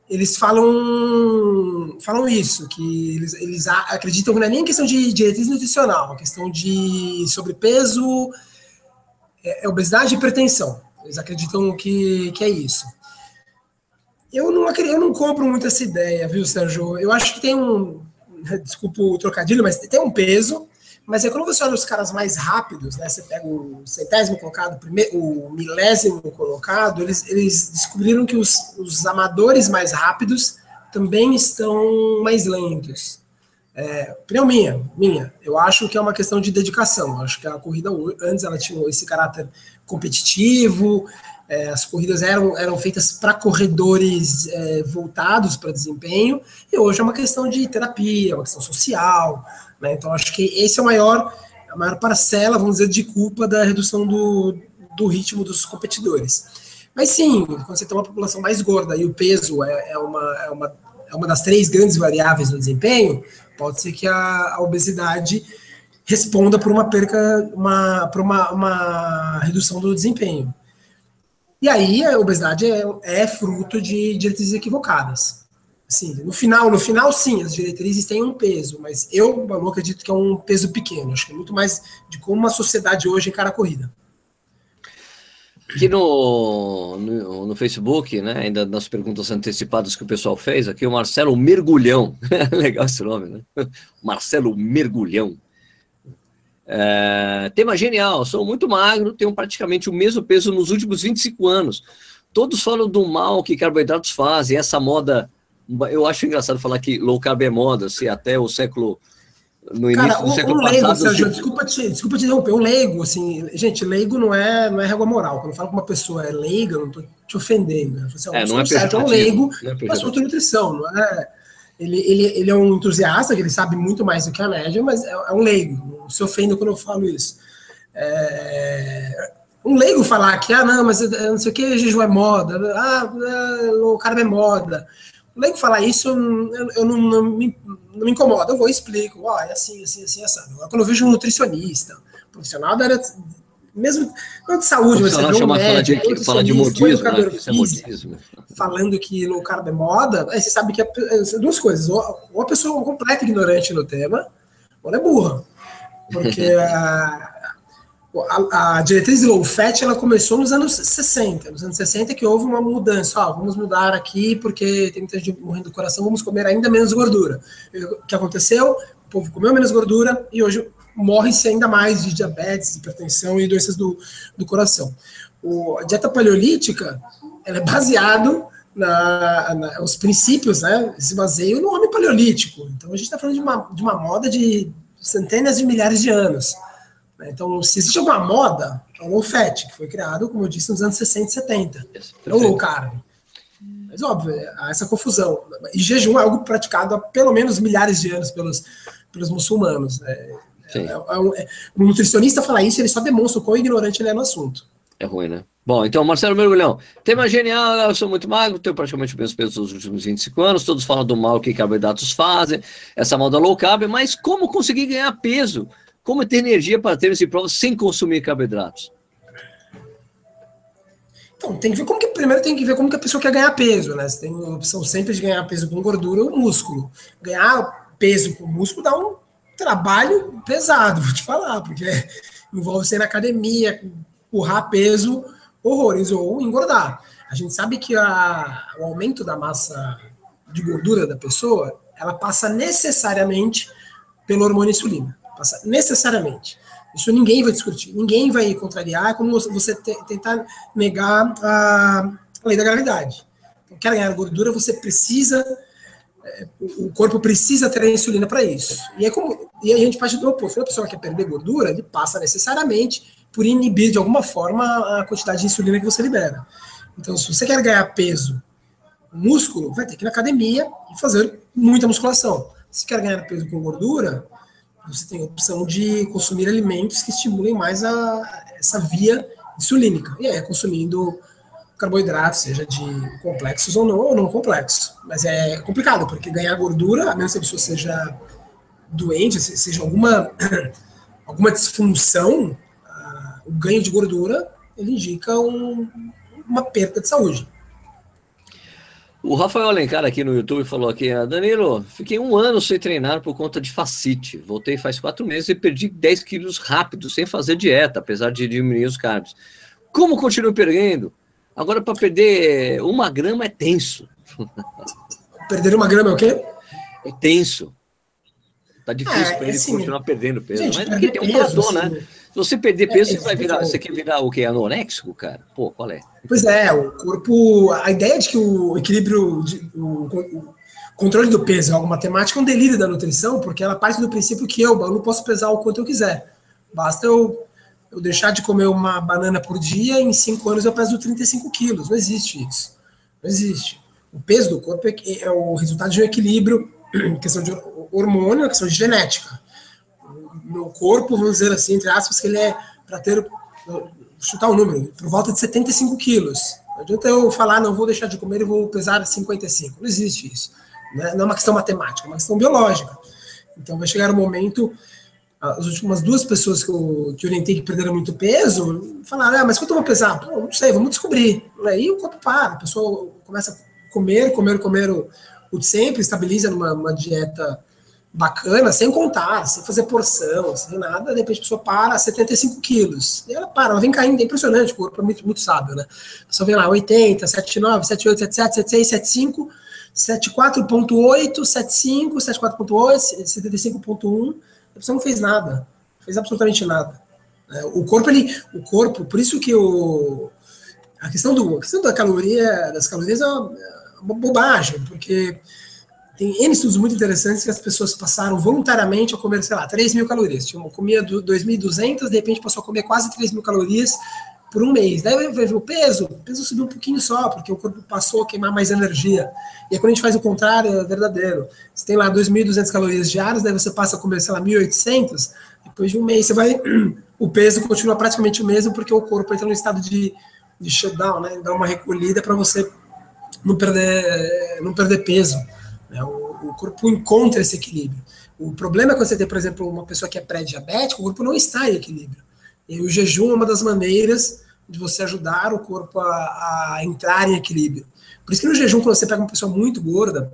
eles falam falam isso, que eles, eles acreditam que não é nem questão de diretriz nutricional, é questão de sobrepeso, é, é obesidade e hipertensão. Eles acreditam que, que é isso. Eu não, eu não compro muito essa ideia, viu, Sérgio? Eu acho que tem um. Desculpa o trocadilho, mas tem um peso. Mas é quando você olha os caras mais rápidos, né? Você pega o centésimo colocado, o, primeiro, o milésimo colocado, eles, eles descobriram que os, os amadores mais rápidos também estão mais lentos. É, opinião minha, minha. Eu acho que é uma questão de dedicação. Eu acho que a corrida antes ela tinha esse caráter competitivo, é, as corridas eram, eram feitas para corredores é, voltados para desempenho, e hoje é uma questão de terapia, uma questão social. Né? Então, acho que esse é o maior, a maior parcela, vamos dizer, de culpa da redução do, do ritmo dos competidores. Mas sim, quando você tem uma população mais gorda e o peso é, é, uma, é, uma, é uma das três grandes variáveis no desempenho, pode ser que a, a obesidade responda por uma perca, uma, por uma, uma redução do desempenho. E aí a obesidade é, é fruto de diretrizes equivocadas. Assim, no final, no final, sim, as diretrizes têm um peso, mas eu, Manu, acredito que é um peso pequeno. Acho que é muito mais de como uma sociedade hoje encara a corrida. Aqui no, no, no, Facebook, né, ainda nas perguntas antecipadas que o pessoal fez, aqui o Marcelo Mergulhão. Legal esse nome, né? Marcelo Mergulhão. É, tema genial, sou muito magro, tenho praticamente o mesmo peso nos últimos 25 anos. Todos falam do mal que carboidratos fazem, essa moda. Eu acho engraçado falar que low carb é moda, se até o século. No início Cara, do século um leigo, passado. Sérgio, desculpa, te, desculpa te interromper, um leigo, assim, gente, leigo não é, não é régua moral. Quando eu falo que uma pessoa é leiga, eu não estou te ofendendo. Né? Assim, é, não é Sérgio é um leigo é assunto nutrição, não é ele, ele, ele é um entusiasta, que ele sabe muito mais do que a média, mas é, é um leigo. Não se ofenda quando eu falo isso. É, um leigo falar que, ah, não, mas não sei o que, jejum é moda, ah, o cara é moda. Leigo falar isso, eu, eu não, não, me, não, me, incomoda, eu vou e explico, ó, oh, é assim, assim, assim, assim. Agora, quando eu vejo um nutricionista, profissional da área mesmo não de saúde, mas você um médico, fala de, fala de modismo, né? é modismo. falando que no carbo é moda, aí você sabe que é, é duas coisas, ou, ou a pessoa é completa ignorante no tema, ou ela é burra, porque a, a, a, diretriz low fat ela começou nos anos 60, nos anos 60 que houve uma mudança, ó, vamos mudar aqui porque tem muita gente morrendo do coração, vamos comer ainda menos gordura. O que aconteceu? O povo comeu menos gordura e hoje morre-se ainda mais de diabetes, hipertensão e doenças do, do coração. O, a dieta paleolítica ela é baseado na, na, os princípios, né, se baseiam no homem paleolítico. Então a gente está falando de uma, de uma moda de centenas de milhares de anos. Né? Então, se existe alguma moda, é o low fat, que foi criado, como eu disse, nos anos 60 e 70. É o low carb. Mas, óbvio, há essa confusão. E jejum é algo praticado há pelo menos milhares de anos pelos, pelos muçulmanos. Né? É, é, um, é, um nutricionista falar isso, ele só demonstra o quão ignorante ele é no assunto. É ruim, né? Bom, então, Marcelo Mergulhão, tema genial, eu sou muito magro, tenho praticamente o mesmo peso nos últimos 25 anos, todos falam do mal que carboidratos fazem, essa mal da low carb, mas como conseguir ganhar peso? Como ter energia para ter esse prova sem consumir carboidratos? Então, tem que ver como que, primeiro tem que ver como que a pessoa quer ganhar peso, né? Você tem a opção sempre de ganhar peso com gordura ou músculo. Ganhar peso com músculo dá um trabalho pesado, vou te falar, porque envolve ser na academia, empurrar peso, horrores, ou engordar. A gente sabe que a, o aumento da massa de gordura da pessoa, ela passa necessariamente pelo hormônio insulina. Passa necessariamente. Isso ninguém vai discutir, ninguém vai contrariar, é como você tentar negar a lei da gravidade. Então, quer ganhar gordura, você precisa o corpo precisa ter a insulina para isso. E, é como, e a gente parte do oposto. Quando a pessoa quer perder gordura, ele passa necessariamente por inibir de alguma forma a quantidade de insulina que você libera. Então, se você quer ganhar peso, músculo, vai ter que ir na academia e fazer muita musculação. Se quer ganhar peso com gordura, você tem a opção de consumir alimentos que estimulem mais a, essa via insulínica. E aí, consumindo carboidratos, seja de complexos ou não, ou não complexos. Mas é complicado, porque ganhar gordura, a menos que a pessoa seja doente, seja alguma, alguma disfunção, uh, o ganho de gordura ele indica um, uma perda de saúde. O Rafael Alencar aqui no YouTube falou aqui, ah, Danilo, fiquei um ano sem treinar por conta de facite. Voltei faz quatro meses e perdi 10 quilos rápido, sem fazer dieta, apesar de diminuir os carbs. Como continuo perdendo? Agora, para perder uma grama é tenso. Perder uma grama é o quê? É tenso. Tá difícil é, para ele assim, continuar perdendo peso. Gente, mas porque tem um platô, né? assim, né? Se você perder peso, é, você vai virar. Você quer virar o quê? Anoréxico, cara? Pô, qual é? Pois é, o corpo. A ideia de que o equilíbrio. De, o, o, controle do peso é algo matemático, é um delírio da nutrição, porque ela parte do princípio que eu, não posso pesar o quanto eu quiser. Basta eu, eu deixar de comer uma banana por dia, em cinco anos eu peso 35 quilos. Não existe isso. Não existe. O peso do corpo é, é o resultado de um equilíbrio, questão de hormônio, questão de genética. Meu corpo, vamos dizer assim, entre aspas, que ele é para ter, chutar o um número, por volta de 75 quilos. Não adianta eu falar, não vou deixar de comer e vou pesar 55. Não existe isso. Né? Não é uma questão matemática, é uma questão biológica. Então vai chegar um momento, as últimas duas pessoas que eu que orientei que perderam muito peso, falaram, ah, mas quanto eu vou pesar? Pô, não sei, vamos descobrir. Aí o corpo para, a pessoa começa a comer, comer, comer o, o de sempre, estabiliza numa dieta bacana, sem contar, sem fazer porção, sem nada, de repente a pessoa para 75 quilos. E ela para, ela vem caindo, é impressionante, o corpo é muito, muito sábio, né? A pessoa vem lá, 80, 79, 78, 77, 76, 75, 74.8, 75, 74.8, 75.1, a pessoa não fez nada, fez absolutamente nada. É, o corpo, ele, o corpo, por isso que o, a questão, do, a questão da caloria, das calorias é uma, é uma bobagem, porque tem N estudos muito interessantes que as pessoas passaram voluntariamente a comer, sei lá, 3 mil calorias. Tinha, comia 2.200, de repente passou a comer quase 3 mil calorias por um mês. Daí vai ver o peso, o peso subiu um pouquinho só, porque o corpo passou a queimar mais energia. E aí, quando a gente faz o contrário, é verdadeiro. Você tem lá 2.200 calorias diárias, daí você passa a comer, sei lá, 1.800, depois de um mês você vai... O peso continua praticamente o mesmo, porque o corpo entra no estado de, de shutdown, né? Dá uma recolhida para você não perder, não perder peso. Né? O, o corpo encontra esse equilíbrio. O problema é quando você tem, por exemplo, uma pessoa que é pré-diabética, o corpo não está em equilíbrio. E o jejum é uma das maneiras de você ajudar o corpo a, a entrar em equilíbrio. Por isso que no jejum, quando você pega uma pessoa muito gorda,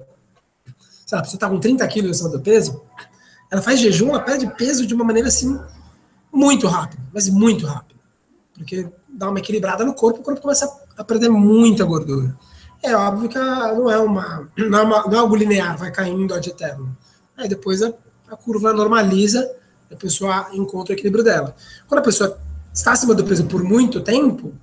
sabe, a pessoa está com 30 quilos acima do peso, ela faz jejum, ela perde peso de uma maneira assim, muito rápida, mas muito rápida. Porque dá uma equilibrada no corpo, o corpo começa a perder muita gordura. É óbvio que não é uma não é, uma, não é algo linear, vai caindo ad eterno. Aí depois a, a curva normaliza a pessoa encontra o equilíbrio dela. Quando a pessoa está acima do peso por muito tempo,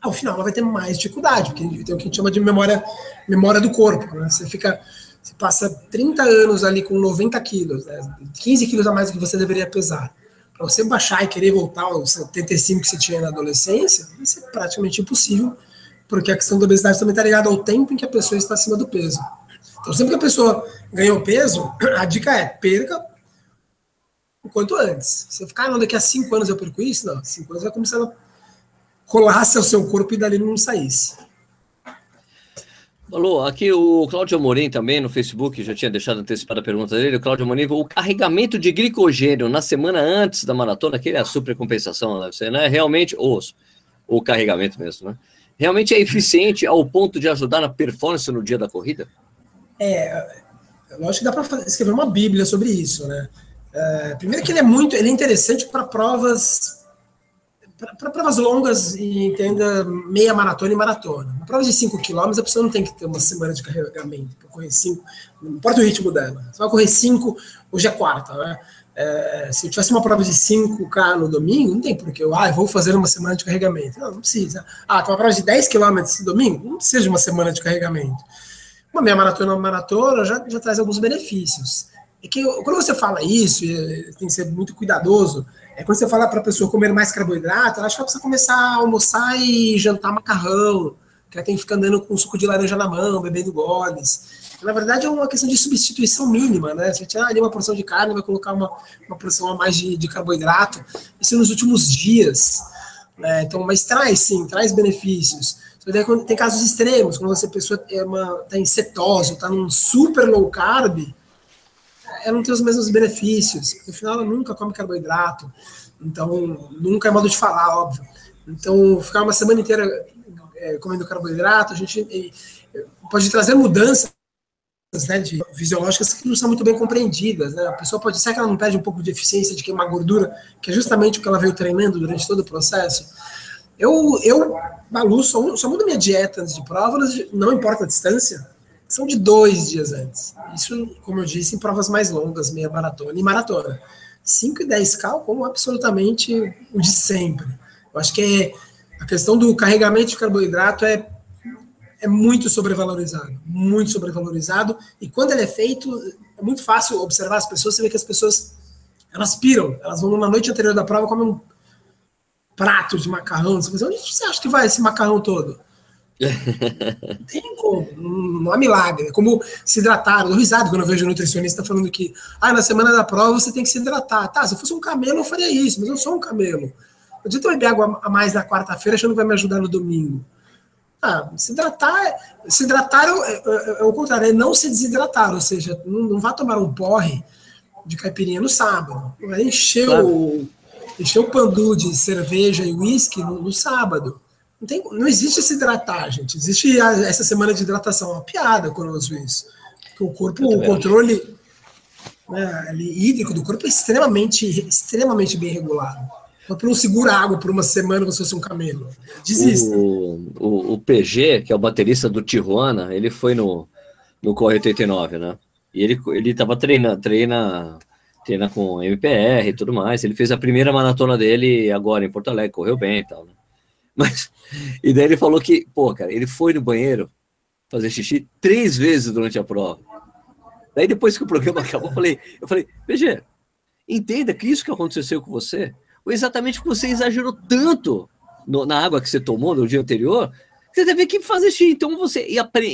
ao final ela vai ter mais dificuldade, porque tem o que a gente chama de memória, memória do corpo. Né? Você fica, você passa 30 anos ali com 90 quilos, né? 15 quilos a mais do que você deveria pesar. Para você baixar e querer voltar aos 75 que você tinha na adolescência, isso é praticamente impossível, porque a questão da obesidade também está ligada ao tempo em que a pessoa está acima do peso. Então, sempre que a pessoa ganhou peso, a dica é perca o quanto antes. Você ficar, ah, não, daqui a cinco anos eu perco isso, não. Cinco anos vai começar a colasse ao seu corpo e dali não saísse. Alô, aqui o Cláudio Amorim também no Facebook, já tinha deixado antecipada a pergunta dele. O Cláudio Amorim, o carregamento de glicogênio na semana antes da maratona, que é a supercompensação, deve ser, né? Realmente, ou o carregamento mesmo, né? Realmente é eficiente ao ponto de ajudar na performance no dia da corrida? É, lógico que dá para escrever uma bíblia sobre isso, né? É, primeiro que ele é muito, ele é interessante para provas para provas longas e entenda meia maratona e maratona. Uma prova de 5 km, a pessoa não tem que ter uma semana de carregamento para correr 5, não importa o ritmo dela. Você vai correr 5, hoje é quarta, né? É, se eu tivesse uma prova de 5K no domingo, não tem porque eu, ah, eu vou fazer uma semana de carregamento. Não, não precisa. Ah, tem uma prova de 10 km no domingo? Não precisa de uma semana de carregamento. Uma meia maratona, uma maratona já, já traz alguns benefícios. É que quando você fala isso, tem que ser muito cuidadoso, é quando você fala para a pessoa comer mais carboidrato, ela acha que ela precisa começar a almoçar e jantar macarrão, que ela tem que ficar andando com suco de laranja na mão, bebendo goles. Na verdade, é uma questão de substituição mínima, né? Você tirar ali uma porção de carne, vai colocar uma, uma porção a mais de, de carboidrato. Isso nos últimos dias. Né? Então, mas traz sim, traz benefícios. Tem casos extremos, quando você pessoa está é em cetose, está num super low carb, ela não tem os mesmos benefícios. No final, ela nunca come carboidrato. Então, nunca é modo de falar, óbvio. Então, ficar uma semana inteira é, comendo carboidrato, a gente é, pode trazer mudanças né, de fisiológicas que não são muito bem compreendidas. Né? A pessoa pode ser que ela não perde um pouco de eficiência de queimar gordura, que é justamente o que ela veio treinando durante todo o processo. Eu, eu Balu, só, só mudo minha dieta antes de prova, não importa a distância, são de dois dias antes. Isso, como eu disse, em provas mais longas, meia maratona e maratona. 5 e 10K como absolutamente o de sempre. Eu acho que é, a questão do carregamento de carboidrato é, é muito sobrevalorizado, muito sobrevalorizado. E quando ele é feito, é muito fácil observar as pessoas, você vê que as pessoas elas piram, elas vão na noite anterior da prova comer um prato de macarrão. Você fala, onde você acha que vai esse macarrão todo? Não tem como, não há milagre. É como se hidratar. Eu dou risada quando eu vejo um nutricionista falando que ah, na semana da prova você tem que se hidratar. Tá, se eu fosse um camelo, eu faria isso, mas eu sou um camelo. Não adianta eu beber água a mais na quarta-feira achando que vai me ajudar no domingo. Ah, se hidratar, se hidratar é, é, é o contrário, é não se desidratar, ou seja, não, não vá tomar um porre de caipirinha no sábado. Vai encher, claro. o, encher o pandu de cerveja e uísque no, no sábado. Não, tem, não existe se hidratar, gente. Existe a, essa semana de hidratação. É uma piada quando eu uso isso. Porque o corpo, o controle né, hídrico do corpo é extremamente, extremamente bem regulado. Para não água por uma semana se fosse um camelo. Desista. O, o, o, PG, que é o baterista do Tijuana, ele foi no, no Corre 89, né? E ele, ele tava treinando, treina, treina com MPR e tudo mais. Ele fez a primeira maratona dele agora em Porto Alegre, correu bem e tal, né? Mas, e daí ele falou que, pô, cara, ele foi no banheiro fazer xixi três vezes durante a prova. Daí depois que o programa acabou, eu falei, eu falei, veja, entenda que isso que aconteceu com você exatamente porque você exagerou tanto no, na água que você tomou no dia anterior, você teve que fazer xixi. Então você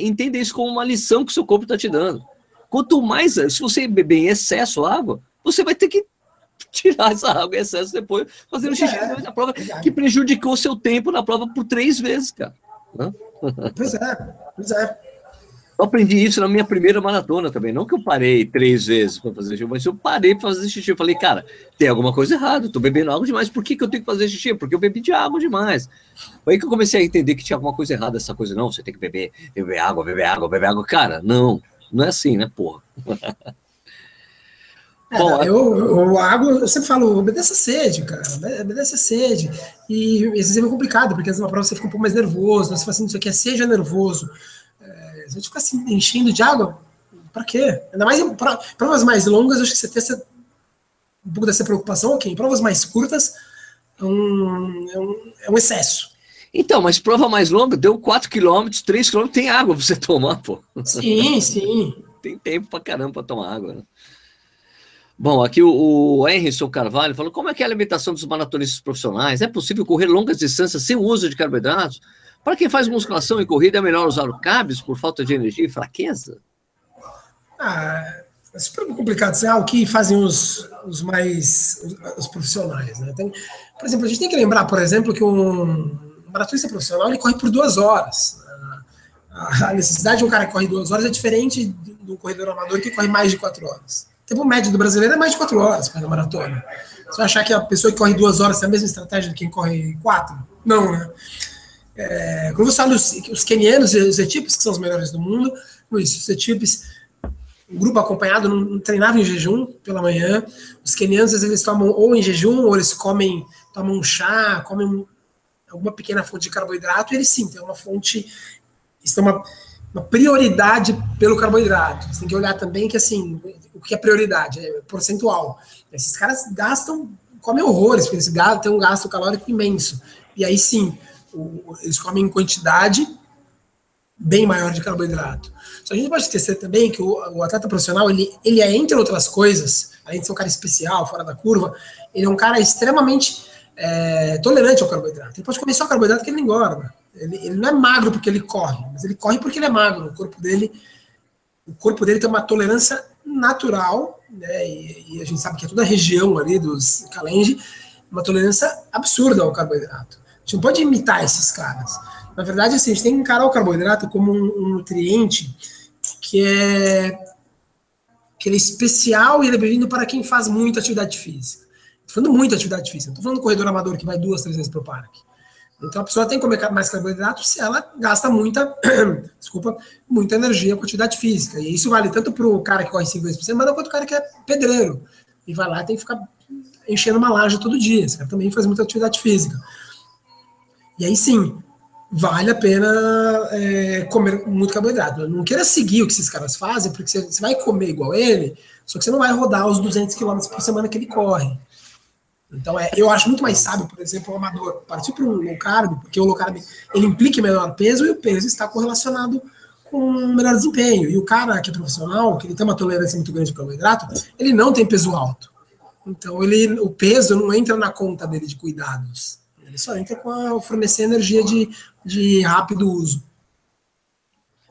entenda isso como uma lição que o seu corpo está te dando. Quanto mais, se você beber em excesso água, você vai ter que tirar essa água em excesso depois, fazendo xixi é, na prova, é. que prejudicou seu tempo na prova por três vezes, cara. Pois é, pois é. Eu aprendi isso na minha primeira maratona também. Não que eu parei três vezes para fazer xixi, mas eu parei para fazer xixi. Eu falei, cara, tem alguma coisa errada, eu tô bebendo água demais. Por que, que eu tenho que fazer xixi? Porque eu bebi de água demais. Foi aí que eu comecei a entender que tinha alguma coisa errada essa coisa. Não, você tem que beber, beber água, beber água, beber água. Cara, não, não é assim, né, porra? É, Bom, eu, eu, água, eu sempre falo, obedece a sede, cara. Obedece a sede. E esse exemplo é complicado, porque às vezes uma prova você fica um pouco mais nervoso, você fala assim, isso aqui é seja nervoso. A gente fica assim, enchendo de água, para quê? Ainda mais em provas mais longas, acho que você tem um pouco dessa preocupação, ok. Em provas mais curtas, é um, é um, é um excesso. Então, mas prova mais longa, deu 4 km, 3 km, tem água para você tomar, pô. Sim, sim. tem tempo para caramba para tomar água, né? Bom, aqui o, o Henrison Carvalho falou: como é que é a alimentação dos maratonistas profissionais? É possível correr longas distâncias sem o uso de carboidratos? Para quem faz musculação e corrida, é melhor usar o carbs por falta de energia e fraqueza? Ah, é super complicado. Assim, ah, o que fazem os, os mais os, profissionais, né? Tem, por exemplo, a gente tem que lembrar, por exemplo, que um maratonista profissional ele corre por duas horas. A necessidade de um cara que corre duas horas é diferente do corredor amador que corre mais de quatro horas tempo médio do brasileiro é mais de quatro horas para a maratona. Você vai achar que a pessoa que corre duas horas tem a mesma estratégia de quem corre quatro? Não, né? É, quando você fala os, os kenianos e os etíopes, que são os melhores do mundo, isso, os etíopes, um grupo acompanhado, não, não treinava em jejum pela manhã. Os kenianos, às vezes, eles tomam ou em jejum, ou eles comem, tomam um chá, comem alguma pequena fonte de carboidrato, e eles sim, tem uma fonte, isso tem uma uma prioridade pelo carboidrato. Você tem que olhar também que, assim, o que é prioridade? É percentual. Esses caras gastam, comem horrores, porque eles têm um gasto calórico imenso. E aí sim, o, eles comem em quantidade bem maior de carboidrato. Só a gente pode esquecer também que o, o, atleta profissional, ele, ele é, entre outras coisas, além de ser um cara especial, fora da curva, ele é um cara extremamente é, tolerante ao carboidrato. Ele pode comer só carboidrato que ele engorda. Ele, ele, não é magro porque ele corre, mas ele corre porque ele é magro. O corpo dele, o corpo dele tem uma tolerância natural, né? E, e a gente sabe que é toda a região ali dos Kalenji, uma tolerância absurda ao carboidrato. Gente não pode imitar esses caras. Na verdade, assim, a gente tem que encarar o carboidrato como um, nutriente que é que é especial e ele é bem-vindo para quem faz muita atividade física. Estou falando muita atividade física, estou falando do corredor amador que vai duas, três vezes para o parque. Então a pessoa tem que comer mais carboidrato se ela gasta muita, desculpa, muita energia com atividade física. E isso vale tanto para o cara que corre cinco vezes por semana quanto o cara que é pedreiro. E vai lá e tem que ficar enchendo uma laje todo dia. Esse cara também faz muita atividade física. E aí sim, vale a pena é, comer muito carboidrato. Não queira seguir o que esses caras fazem, porque você, vai comer igual ele, só que você não vai rodar os 200 km por semana que ele corre. Então, é, eu acho muito mais sábio, por exemplo, o amador partir para um low carb, porque o low carb ele implica menor peso e o peso está correlacionado com melhor desempenho. E o cara que é profissional, que ele tem uma tolerância muito grande de carboidrato, ele não tem peso alto. Então, ele, o peso não entra na conta dele de cuidados. Ele só entra com a fornecer energia de, de rápido uso.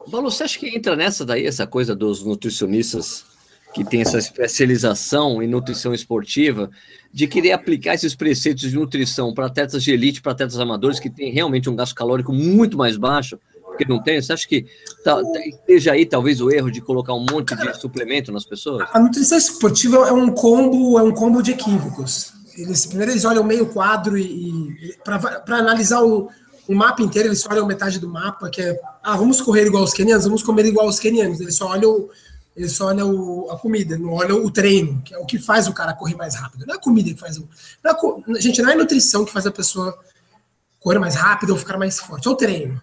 Balu, você acha que entra nessa daí, essa coisa dos nutricionistas que tem essa especialização em nutrição esportiva, de querer aplicar esses preceitos de nutrição para atletas de elite, para atletas amadores, que tem realmente um gasto calórico muito mais baixo, porque não tem? Você acha que tá, esteja aí talvez o erro de colocar um monte de suplemento nas pessoas? A nutrição esportiva é um combo, é um combo de equívocos. Eles, primeiro eles olham meio quadro e, e para analisar o, o mapa inteiro, eles só olham metade do mapa, que é, ah, vamos correr igual aos kenianos, vamos comer igual aos kenianos. Eles só olham ele só olha o, a comida, não olha o treino, que é o que faz o cara correr mais rápido. Não é a comida que faz o. Não é, gente, não é a nutrição que faz a pessoa correr mais rápido ou ficar mais forte, é o treino.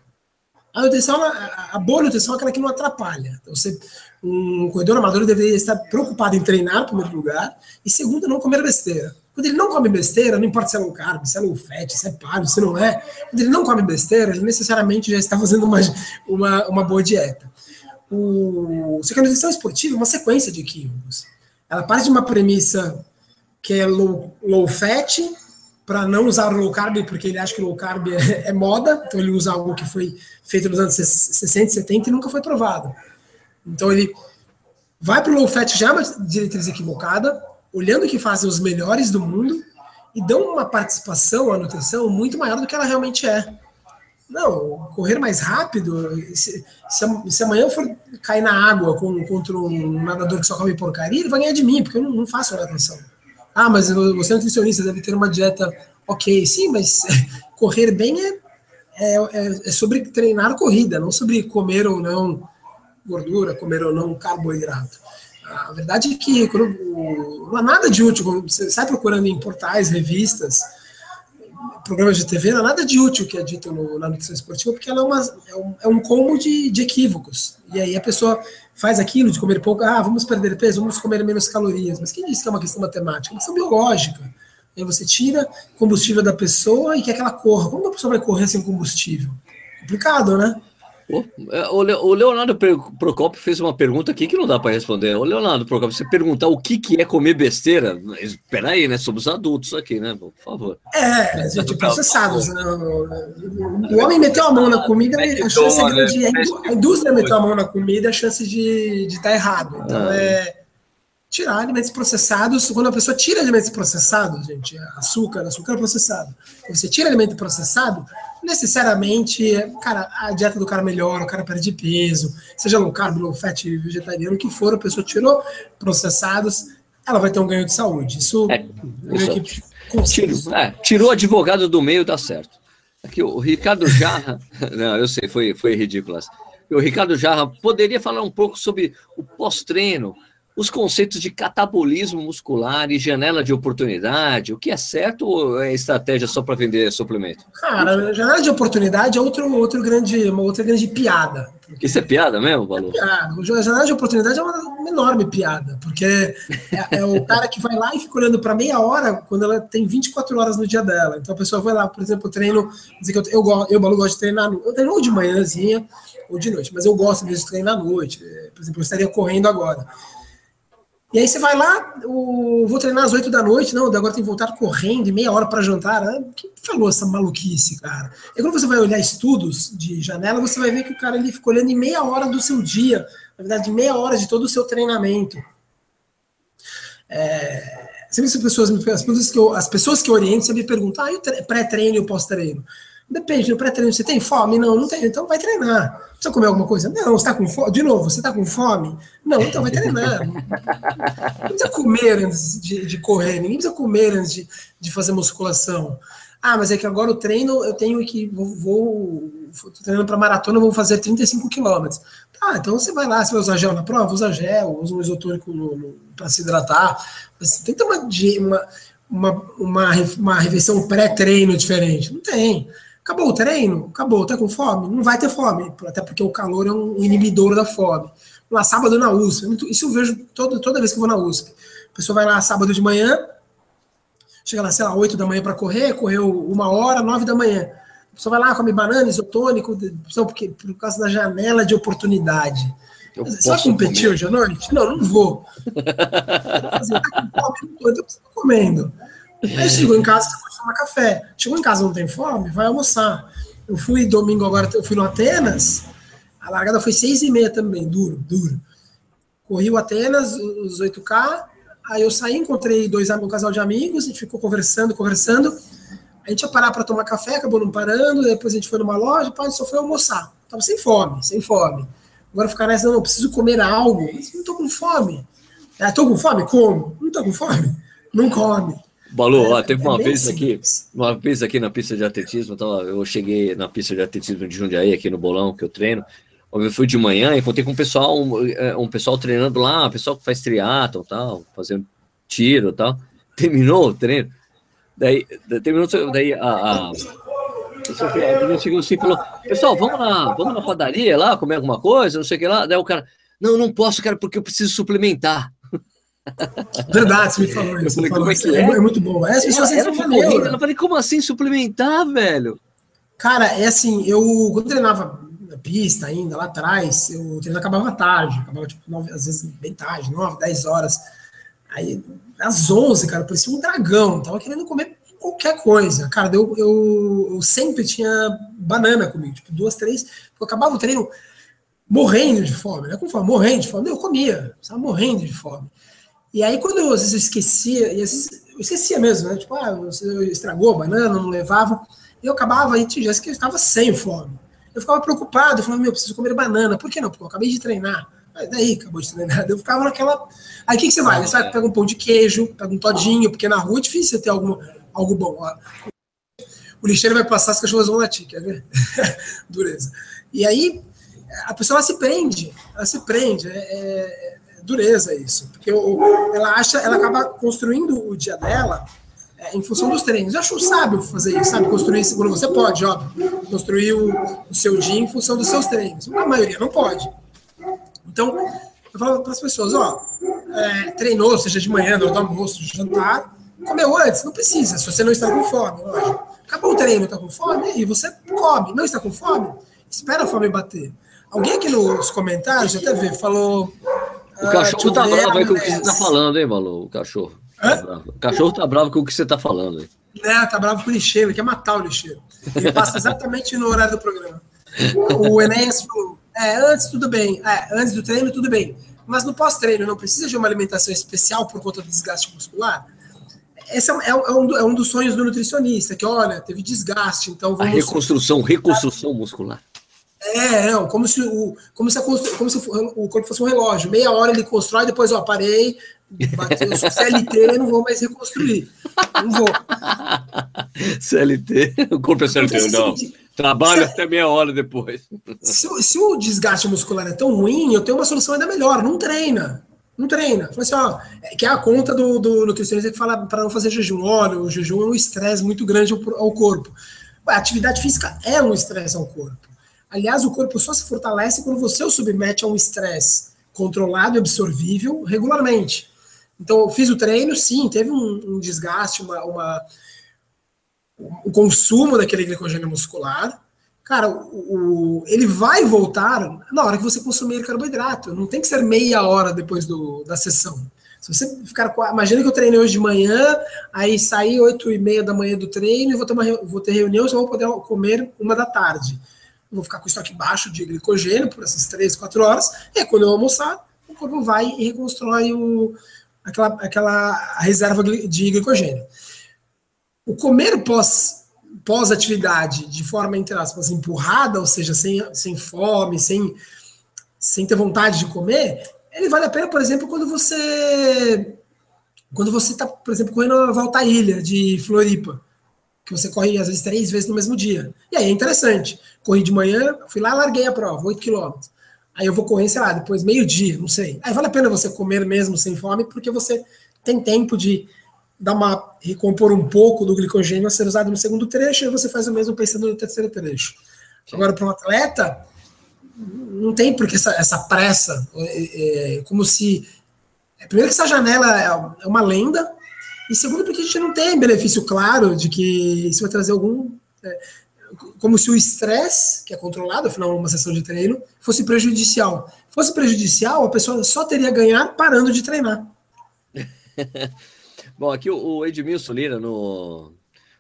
A nutrição, a, a boa nutrição é aquela que não atrapalha. Então, você, um corredor amador deveria estar preocupado em treinar, em primeiro lugar, e segundo, não comer besteira. Quando ele não come besteira, não importa se é low carb, se é low fat, se é paleo, se não é, quando ele não come besteira, ele necessariamente já está fazendo uma, uma, uma boa dieta o, só que a nutrição esportiva é uma sequência de equívocos. Ela parte de uma premissa que é low, low fat, para não usar low carb, porque ele acha que low carb é, é, moda, então ele usa algo que foi feito nos anos 60 e 70 e nunca foi provado. Então ele vai para o low fat já uma diretriz equivocada, olhando o que fazem os melhores do mundo e dão uma participação à nutrição muito maior do que ela realmente é. Não, correr mais rápido. Se, se, se, amanhã eu for cair na água com, contra um nadador que só come porcaria, ele vai ganhar de mim, porque eu não, não faço natação. Ah, mas você é nutricionista, deve ter uma dieta ok. Sim, mas correr bem é, é, é, é sobre treinar corrida, não sobre comer ou não gordura, comer ou não carboidrato. A verdade é que não há nada de útil. Você sai procurando em portais, revistas, programas de TV, não há nada de útil que é dito no, na nutrição esportiva, porque ela é, uma, é, um, é um combo de, de equívocos. E aí a pessoa faz aquilo de comer pouco, ah, vamos perder peso, vamos comer menos calorias. Mas quem disse que é uma questão matemática? É uma questão biológica. Aí você tira combustível da pessoa e quer que ela corra. Como a pessoa vai correr sem combustível? Complicado, né? É, o Leonardo Procopio fez uma pergunta aqui que não dá para responder. O Leonardo Procopio, você perguntar o que, que é comer besteira, espera aí, né? Somos adultos aqui, né? Por favor. É, gente, processados. Né? O homem meteu a mão na comida, a chance é grande. A indústria meteu a mão na comida, a chance de estar tá errado. Então ah. é tirar alimentos processados. Quando a pessoa tira alimentos processados, gente, açúcar, açúcar processado. Você tira alimento processado, necessariamente, cara, a dieta do cara melhora, o cara perde peso, seja low carb, low fat, vegetariano, o que for, a pessoa tirou processados, ela vai ter um ganho de saúde. Isso é, tirou, é, tirou advogado do meio, dá certo. Aqui o Ricardo Jarra, não, eu sei, foi, foi ridículo. O Ricardo Jarra poderia falar um pouco sobre o pós-treino, os conceitos de catabolismo muscular e janela de oportunidade, o que é certo ou é estratégia só para vender suplemento? Cara, janela de oportunidade é outro, outro grande, uma outra grande piada. Isso é piada mesmo, Valor? É piada. Janela de oportunidade é uma, uma enorme piada, porque é, é, o cara que vai lá e fica olhando para meia hora quando ela tem 24 horas no dia dela. Então a pessoa vai lá, por exemplo, treino, dizer que eu, eu, eu, eu gosto de treinar, eu treino ou de manhãzinha ou de noite, mas eu gosto mesmo de treinar à noite. Por exemplo, eu estaria correndo agora. E aí você vai lá, o, vou treinar às 8 da noite, não, agora tem que voltar correndo e meia hora para jantar. Né? Quem falou essa maluquice, cara? E quando você vai olhar estudos de janela, você vai ver que o cara ele ficou olhando em meia hora do seu dia, na verdade, meia hora de todo o seu treinamento. É, sempre as pessoas, as pessoas que eu, as pessoas que eu oriento sempre me perguntam, ah, e o pré-treino e o pós-treino? Depende, no pré-treino você tem fome? Não, não tem, então vai treinar. Precisa comer alguma coisa? Não, você está com fome? De novo, você está com fome? Não, então vai treinar. Não precisa comer antes de, de correr, ninguém precisa comer antes de, de fazer musculação. Ah, mas é que agora o treino eu tenho que. Vou, vou treinando para maratona, vou fazer 35 quilômetros. Tá, então você vai lá, você vai usar gel na prova, usa gel, usa um isotônico para se hidratar. Mas tem que ter uma, uma, uma, uma, uma refeição pré-treino diferente. Não tem. Acabou o treino? Acabou. Tá com fome? Não vai ter fome, até porque o calor é um inibidor da fome. Lá sábado na USP, isso eu vejo todo, toda vez que eu vou na USP. A pessoa vai lá sábado de manhã, chega lá, sei lá, 8 da manhã para correr, correu uma hora, 9 da manhã. A pessoa vai lá, come banana, isotônico, porque, por causa da janela de oportunidade. Eu Você vai competir hoje à noite? Não, não vou. Tá com fome? Não tô, comendo. Aí chegou em casa, você pode tomar café. Chegou em casa, não tem fome? Vai almoçar. Eu fui domingo agora, eu fui no Atenas, a largada foi seis e meia também, duro, duro. Corri o Atenas, os 8K, aí eu saí, encontrei dois um casal de amigos, a gente ficou conversando, conversando. A gente ia parar para tomar café, acabou não parando, depois a gente foi numa loja, a gente só foi almoçar. Tava sem fome, sem fome. Agora ficar nessa, não, preciso comer algo. Mas não tô com fome. É, tô com fome? Como? Não tô com fome? Não come. Balu, ó, teve é uma vez aqui, uma vez aqui na pista de atletismo, então, eu cheguei na pista de atletismo de Jundiaí, aqui no Bolão, que eu treino, eu fui de manhã, encontrei com um pessoal, um, é, um pessoal treinando lá, um pessoal que faz triatlo tal, fazendo tiro tal. Terminou o treino, daí, terminou, daí a, a, a chegou assim e falou, pessoal, vamos na, vamos na padaria lá, comer alguma coisa, não sei o que lá. Daí o cara, não, não posso, cara, porque eu preciso suplementar. Verdade, você me falou isso. Falei, como é, que é? é muito bom. É, as pessoas ela, ela, falou, ela falei, como assim suplementar, velho? Cara, é assim, eu quando treinava na pista ainda, lá atrás, eu, o treino acabava tarde, acabava tipo, nove, às vezes bem tarde, 9, 10 horas. Aí, às 11, cara, eu parecia um dragão, tava querendo comer qualquer coisa. Cara, eu, eu, eu sempre tinha banana comigo, tipo, duas, três, eu acabava o treino morrendo de fome, né? Como fome, morrendo de fome, eu comia, estava morrendo de fome. E aí, quando eu, às vezes eu esquecia, e às vezes eu esquecia mesmo, né? Tipo, ah, estragou a banana, não levava. Eu acabava, aí tinha dias que eu estava sem fome. Eu ficava preocupado, eu meu, eu preciso comer banana. Por que não? Porque eu acabei de treinar. Aí daí, acabou de treinar. Eu ficava naquela. Aí o que, que você vai? Você vai, pega um pão de queijo, pega um todinho, porque na rua é difícil você ter algum, algo bom. O lixeiro vai passar, as cachorras vão latir, quer ver? Dureza. E aí, a pessoa ela se prende, ela se prende. É, é, dureza isso. Porque ela acha, ela acaba construindo o dia dela é, em função dos treinos. Eu acho sábio fazer isso, sabe? Construir isso quando você pode, óbvio. Construir o, o, seu dia em função dos seus treinos. A maioria não pode. Então, eu falo para as pessoas, ó, é, treinou, seja de manhã, no almoço, de jantar, comeu antes, não precisa, se você não está com fome, lógico. Acabou o treino, está com fome, e você come. Não está com fome? Espera a fome bater. Alguém aqui nos comentários, até ver, falou o cachorro tá bravo aí com o que você tá falando, hein, Malu? O cachorro. Tá o cachorro tá bravo com o que você tá falando. Hein? É, tá bravo com o lixeiro, ele quer matar o lixeiro. Ele passa exatamente no horário do programa. O Enéas falou: é, antes tudo bem, é, antes do treino tudo bem, mas no pós-treino não precisa de uma alimentação especial por conta do desgaste muscular? Esse é, é, é, um, é um dos sonhos do nutricionista, que olha, teve desgaste, então vamos. A reconstrução, reconstrução muscular. É, não, como se, o, como se, a, como se o corpo fosse um relógio. Meia hora ele constrói, depois, ó, parei, bateu, eu sou CLT, não vou mais reconstruir. Não vou. CLT, o corpo é CLT, não. Seguinte, Trabalho se, até meia hora depois. Se, se, o desgaste muscular é tão ruim, eu tenho uma solução ainda melhor. Não treina. Não treina. Fala assim, ó, é, que é a conta do, do nutricionista que fala para não fazer jejum. Olha, o jejum é um estresse muito grande ao, ao corpo. A atividade física é um estresse ao corpo. Aliás, o corpo só se fortalece quando você o submete a um estresse controlado e absorvível regularmente. Então, eu fiz o treino, sim, teve um, um desgaste, uma, uma, um consumo daquele glicogênio muscular. Cara, o, o, ele vai voltar na hora que você consumir carboidrato. Não tem que ser meia hora depois do, da sessão. Se você ficar. Imagina que eu treinei hoje de manhã, aí saí oito e meia da manhã do treino e vou ter, uma, vou ter reunião, só vou poder comer uma da tarde vou ficar com estoque baixo de glicogênio por essas três, quatro horas, e aí, quando eu almoçar, o corpo vai e reconstrói o, aquela, aquela reserva de glicogênio. O comer pós, pós-atividade, de forma, entre aspas, empurrada, ou seja, sem, sem fome, sem, sem ter vontade de comer, ele vale a pena, por exemplo, quando você quando você está, por exemplo, correndo a volta à ilha de Floripa que você corre às vezes três vezes no mesmo dia. E aí é interessante. Corri de manhã, fui lá, larguei a prova, 8 quilômetros. Aí eu vou correr, sei lá, depois meio-dia, não sei. Aí vale a pena você comer mesmo sem fome, porque você tem tempo de dar uma recompor um pouco do glicogênio a ser usado no segundo trecho, e você faz o mesmo pensando no terceiro trecho. Agora, para um atleta, não tem porque essa, essa pressa, é, é, como se. Primeiro que essa janela é uma lenda, E segundo, porque a gente não tem benefício claro de que isso vai trazer algum. É, como se o estresse, que é controlado, afinal, uma sessão de treino, fosse prejudicial. Fosse prejudicial, a pessoa só teria ganhar parando de treinar. Bom, aqui o Edmilson Lira, no,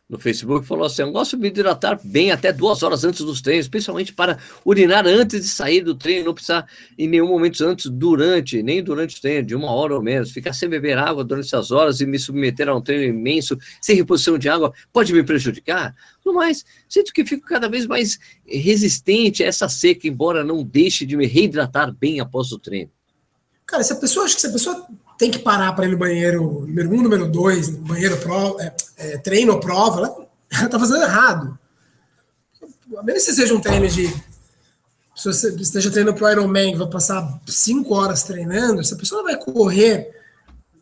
no Facebook falou assim: eu gosto de me hidratar bem até duas horas antes dos treinos, principalmente para urinar antes de sair do treino, não precisar em nenhum momento antes, durante, nem durante o treino, de uma hora ou menos. Ficar sem beber água durante essas horas e me submeter a um treino imenso, sem reposição de água, pode me prejudicar? No mais, sinto que fico cada vez mais resistente a essa seca, embora não deixe de me reidratar bem após o treino. Cara, se a pessoa, acho que pessoa tem que parar para ir no banheiro número um, número dois, banheiro pro, é, é, treino ou prova, ela, ela tá fazendo errado. A menos que seja um treino de. Se você esteja treinando para o Ironman, vai passar cinco horas treinando, se a pessoa vai correr,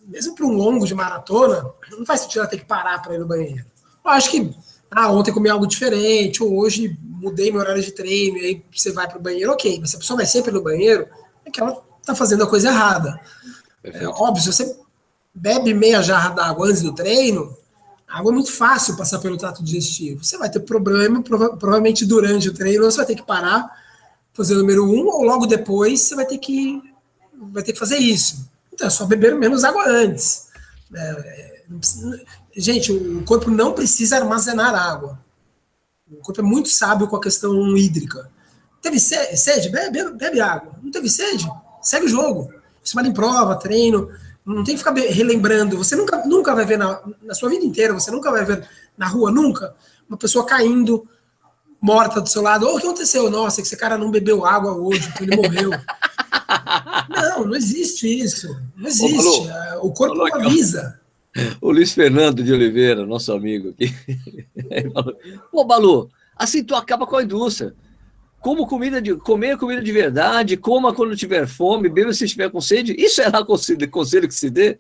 mesmo para um longo de maratona, não faz sentido ela ter que parar para ir no banheiro. Eu acho que ah, ontem comi algo diferente, ou hoje mudei meu horário de treino, e aí você vai para o banheiro, ok, mas se a pessoa vai sempre no banheiro, é que ela está fazendo a coisa errada. É, óbvio, se você bebe meia jarra d'água antes do treino, água é muito fácil passar pelo trato digestivo. Você vai ter problema, prova provavelmente durante o treino, você vai ter que parar, fazer o número um, ou logo depois você vai ter que, vai ter que fazer isso. Então é só beber menos água antes. É, precisa, gente, o corpo não precisa armazenar água. O corpo é muito sábio com a questão hídrica. Teve sede? Bebe, bebe água. Não teve sede? Segue o jogo. Você vai em prova, treino, não tem que ficar relembrando. Você nunca, nunca vai ver na, na sua vida inteira, você nunca vai ver na rua, nunca, uma pessoa caindo, morta do seu lado. Oh, o que aconteceu? Nossa, que esse cara não bebeu água hoje, então ele morreu. não, não existe isso. Não existe. Ô, o corpo não avisa. O Luiz Fernando de Oliveira, nosso amigo aqui. Pô, Balu, assim tu acaba com a indústria como comida de comer comida de verdade, coma quando tiver fome, beba se estiver com sede. Isso é lá conselho, conselho que se dê?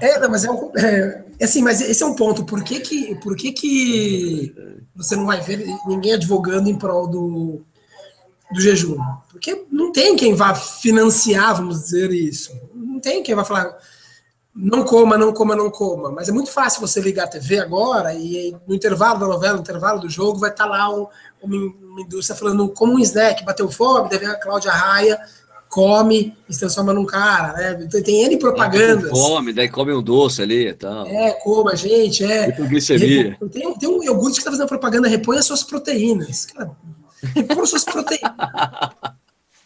É, não, mas é, um, é, é, assim, mas esse é um ponto. Por que que, por que que você não vai ver ninguém advogando em prol do, do jejum? Porque não tem quem vá financiar, vamos dizer isso. Não tem quem vá falar não coma, não coma, não coma. Mas é muito fácil você ligar a TV agora e no intervalo da novela, no intervalo do jogo, vai estar lá um, uma indústria falando como um snack, bateu fome, deve a Cláudia Raia come e se transforma num cara, né? Então, tem N propagandas. É, come, daí come um doce ali e tal. É, coma, gente, é. Hipoglicemia. Tem, tem um iogurte que está fazendo propaganda, reponha suas proteínas. Cara, reponha suas proteínas.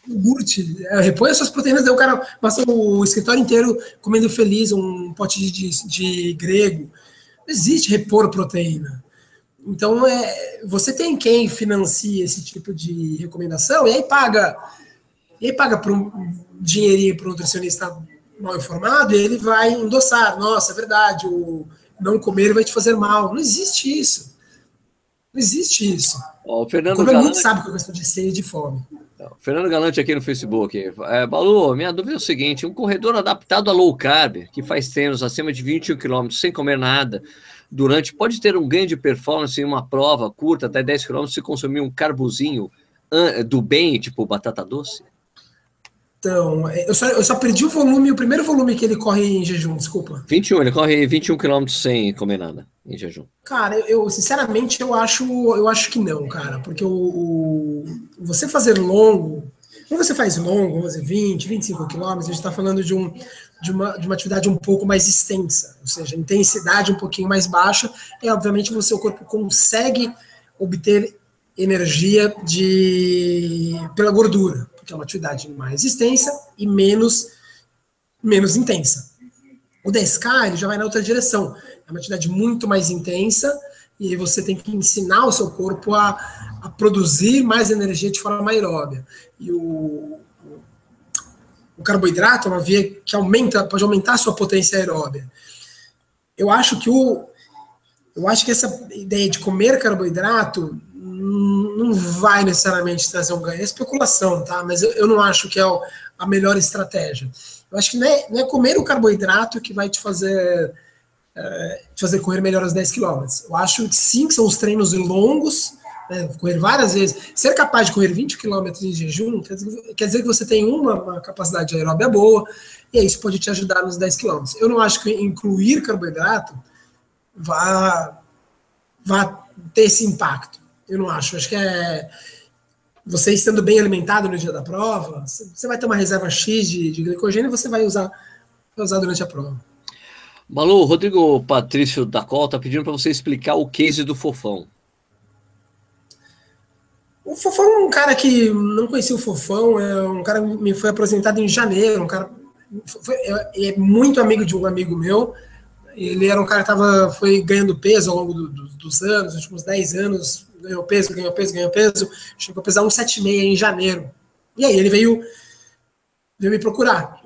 iogurte, é, reponha suas proteínas, daí o cara passa o escritório inteiro comendo feliz um pote de, de, grego. Não existe repor proteína. Então, é, você tem quem financia esse tipo de recomendação e aí paga, e aí paga para um dinheirinho para um nutricionista mal informado e ele vai endossar. Nossa, é verdade, o não comer vai te fazer mal. Não existe isso. Não existe isso. Ó, o Fernando o Galante... muito sabe que eu gosto de sede e de fome. Fernando Galante aqui no Facebook. É, Balu, minha dúvida é o seguinte: um corredor adaptado a low carb, que faz treinos acima de 21 km sem comer nada, durante, pode ter um ganho de performance em uma prova curta, até 10 km, se consumir um carbozinho do bem, tipo batata doce? Então, é, eu só, eu só perdi o volume, o primeiro volume que ele corre em jejum, desculpa. 21, ele corre 21 km sem comer nada em jejum. Cara, eu sinceramente eu acho, eu acho que não, cara, porque o, o você fazer longo, quando você faz longo, vamos dizer, 20, 25 quilômetros, a gente está falando de um, de uma, de uma atividade um pouco mais extensa, ou seja, intensidade um pouquinho mais baixa, e obviamente você, o corpo consegue obter energia de pela gordura, porque é uma atividade mais extensa e menos, menos intensa. O 10K ele já vai na outra direção, é uma atividade muito mais intensa, e aí você tem que ensinar o seu corpo a, a produzir mais energia de forma aeróbia. E o, o carboidrato é uma via que aumenta, pode aumentar a sua potência aeróbia. Eu acho que o eu acho que essa ideia de comer carboidrato não vai necessariamente trazer um ganho. É especulação, tá? Mas eu, eu não acho que é a melhor estratégia. Eu acho que não é, não é comer o carboidrato que vai te fazer, é, te fazer correr melhor os 10 km. Eu acho que sim, que são os treinos longos né, correr várias vezes, ser capaz de correr 20 km em jejum, quer dizer, quer dizer que você tem uma, uma capacidade aeróbia boa, e isso pode te ajudar nos 10 km. Eu não acho que incluir carboidrato vá, vá ter esse impacto. Eu não acho. Acho que é você estando bem alimentado no dia da prova, você vai ter uma reserva X de, de glicogênio e você vai usar, vai usar durante a prova. Malu, Rodrigo Patrício da Col tá pedindo para você explicar o case do Fofão. O Fofão é um cara que não conhecia o Fofão, é um cara que me foi apresentado em janeiro, um cara foi, é, é muito amigo de um amigo meu. Ele era um cara que tava, foi ganhando peso ao longo do, do, dos anos, nos últimos 10 anos, ganhou peso, ganhou peso, ganhou peso, chegou a pesar 1,76 em janeiro. E aí ele veio, veio me procurar,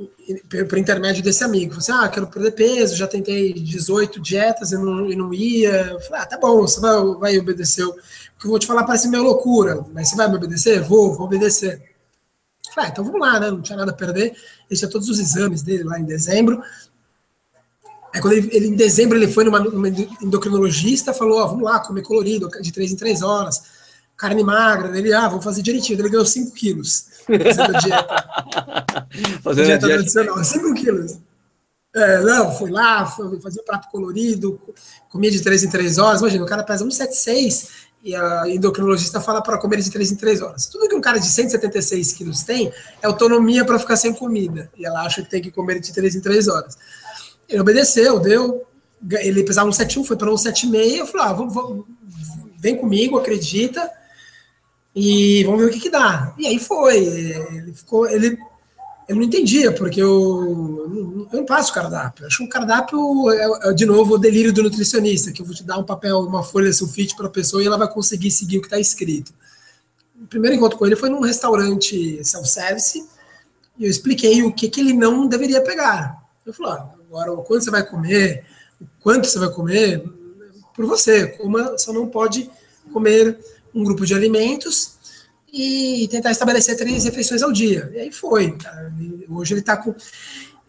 por intermédio desse amigo. Falei assim, ah, quero perder peso, já tentei 18 dietas e não, e não ia. Eu falei, ah, tá bom, você vai, vai obedecer. O que eu vou te falar parece meio loucura, mas você vai me obedecer? Vou, vou obedecer. Falei, ah, então vamos lá, né? Não tinha nada a perder. Ele tinha todos os exames dele lá em dezembro. Aí quando ele, ele em dezembro ele foi numa, numa endocrinologista, falou, ó, vamos lá, comer colorido, de três em três horas, carne magra. Ele, ah, vamos fazer direitinho. Ele ganhou 5 quilos fazendo a dieta. fazendo dieta, dieta tradicional, 5 quilos. É, não, fui lá, fui fazer o prato colorido, comia de 3 em 3 horas. Imagina, o cara pesa 1,76 e a endocrinologista fala para comer de 3 em 3 horas. Tudo que um cara de 176 quilos tem é autonomia para ficar sem comida. E ela acha que tem que comer de 3 em 3 horas. Ele obedeceu, deu. Ele pesava um 7,1, foi para um 7,5. Eu falei, ah, vamos, vamos, vem comigo, acredita. E vamos ver o que, que dá. E aí foi. Ele ficou. Ele, ele não entendia, porque eu, eu não passo cardápio. Eu acho um cardápio, é, é, de novo, o delírio do nutricionista, que eu vou te dar um papel, uma folha sulfite para a pessoa e ela vai conseguir seguir o que está escrito. O primeiro encontro com ele foi num restaurante self-service e eu expliquei o que, que ele não deveria pegar. Eu falei, ah, agora, o quanto você vai comer, o quanto você vai comer, por você. Coma, só não pode comer um grupo de alimentos e tentar estabelecer três refeições ao dia. E aí foi. Hoje ele está com.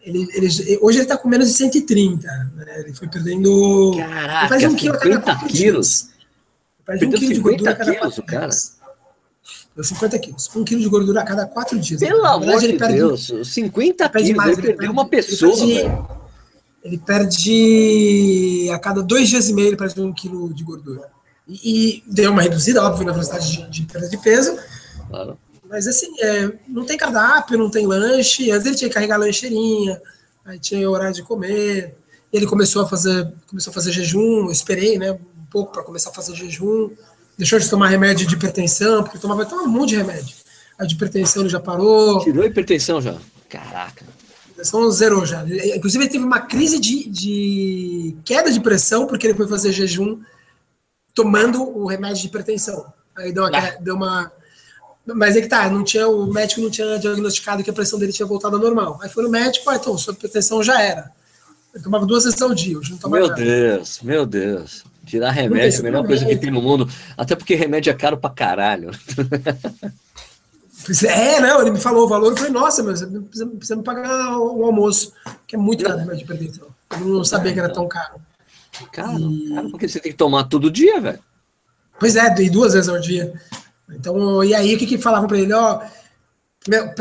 Ele, ele, hoje ele está com menos de 130. Né? Ele foi perdendo. Caraca, faz um quilo a cada quilos. Perde um quilo de gordura a cada quatro cara. dias. Deu 50 quilos. Um quilo de gordura a cada quatro dias. Pelo verdade, amor de Deus, 50 ele quilos, ele perdeu uma pessoa. Ele perde, ele perde, a cada dois dias e meio, ele perde um quilo de gordura. E, e deu uma reduzida, óbvio, na velocidade de, perda de peso. Claro. Mas assim, é, não tem cardápio, não tem lanche. Antes ele tinha que carregar a lancheirinha, aí tinha horário de comer. Ele começou a fazer, começou a fazer jejum, eu esperei, né, um pouco para começar a fazer jejum. Deixou de tomar remédio de hipertensão, porque tomava, tomava um monte de remédio. A de hipertensão ele já parou. Tirou a hipertensão já. Caraca. A hipertensão zerou já. Inclusive, ele teve uma crise de, de queda de pressão, porque ele foi fazer jejum tomando o remédio de hipertensão. Aí deu uma, ah. deu uma. Mas é que tá, não tinha, o médico não tinha diagnosticado que a pressão dele tinha voltado ao normal. Aí foi no médico, ah, então, sua hipertensão já era. Ele tomava duas vezes ao dia, hoje não toma Meu nada. Deus, meu Deus. Tirar remédio é a melhor coisa que tem no mundo. Até porque remédio é caro pra caralho. É, não, ele me falou o valor, eu falei, nossa, mas precisa, precisa me pagar o almoço, que é muito caro remédio de hipertensão. Eu não sabia que era tão caro. Cara, e... cara, porque você tem que tomar todo dia, velho. Pois é, e duas vezes ao dia. Então, e aí o que que falavam para ele, ó, meu,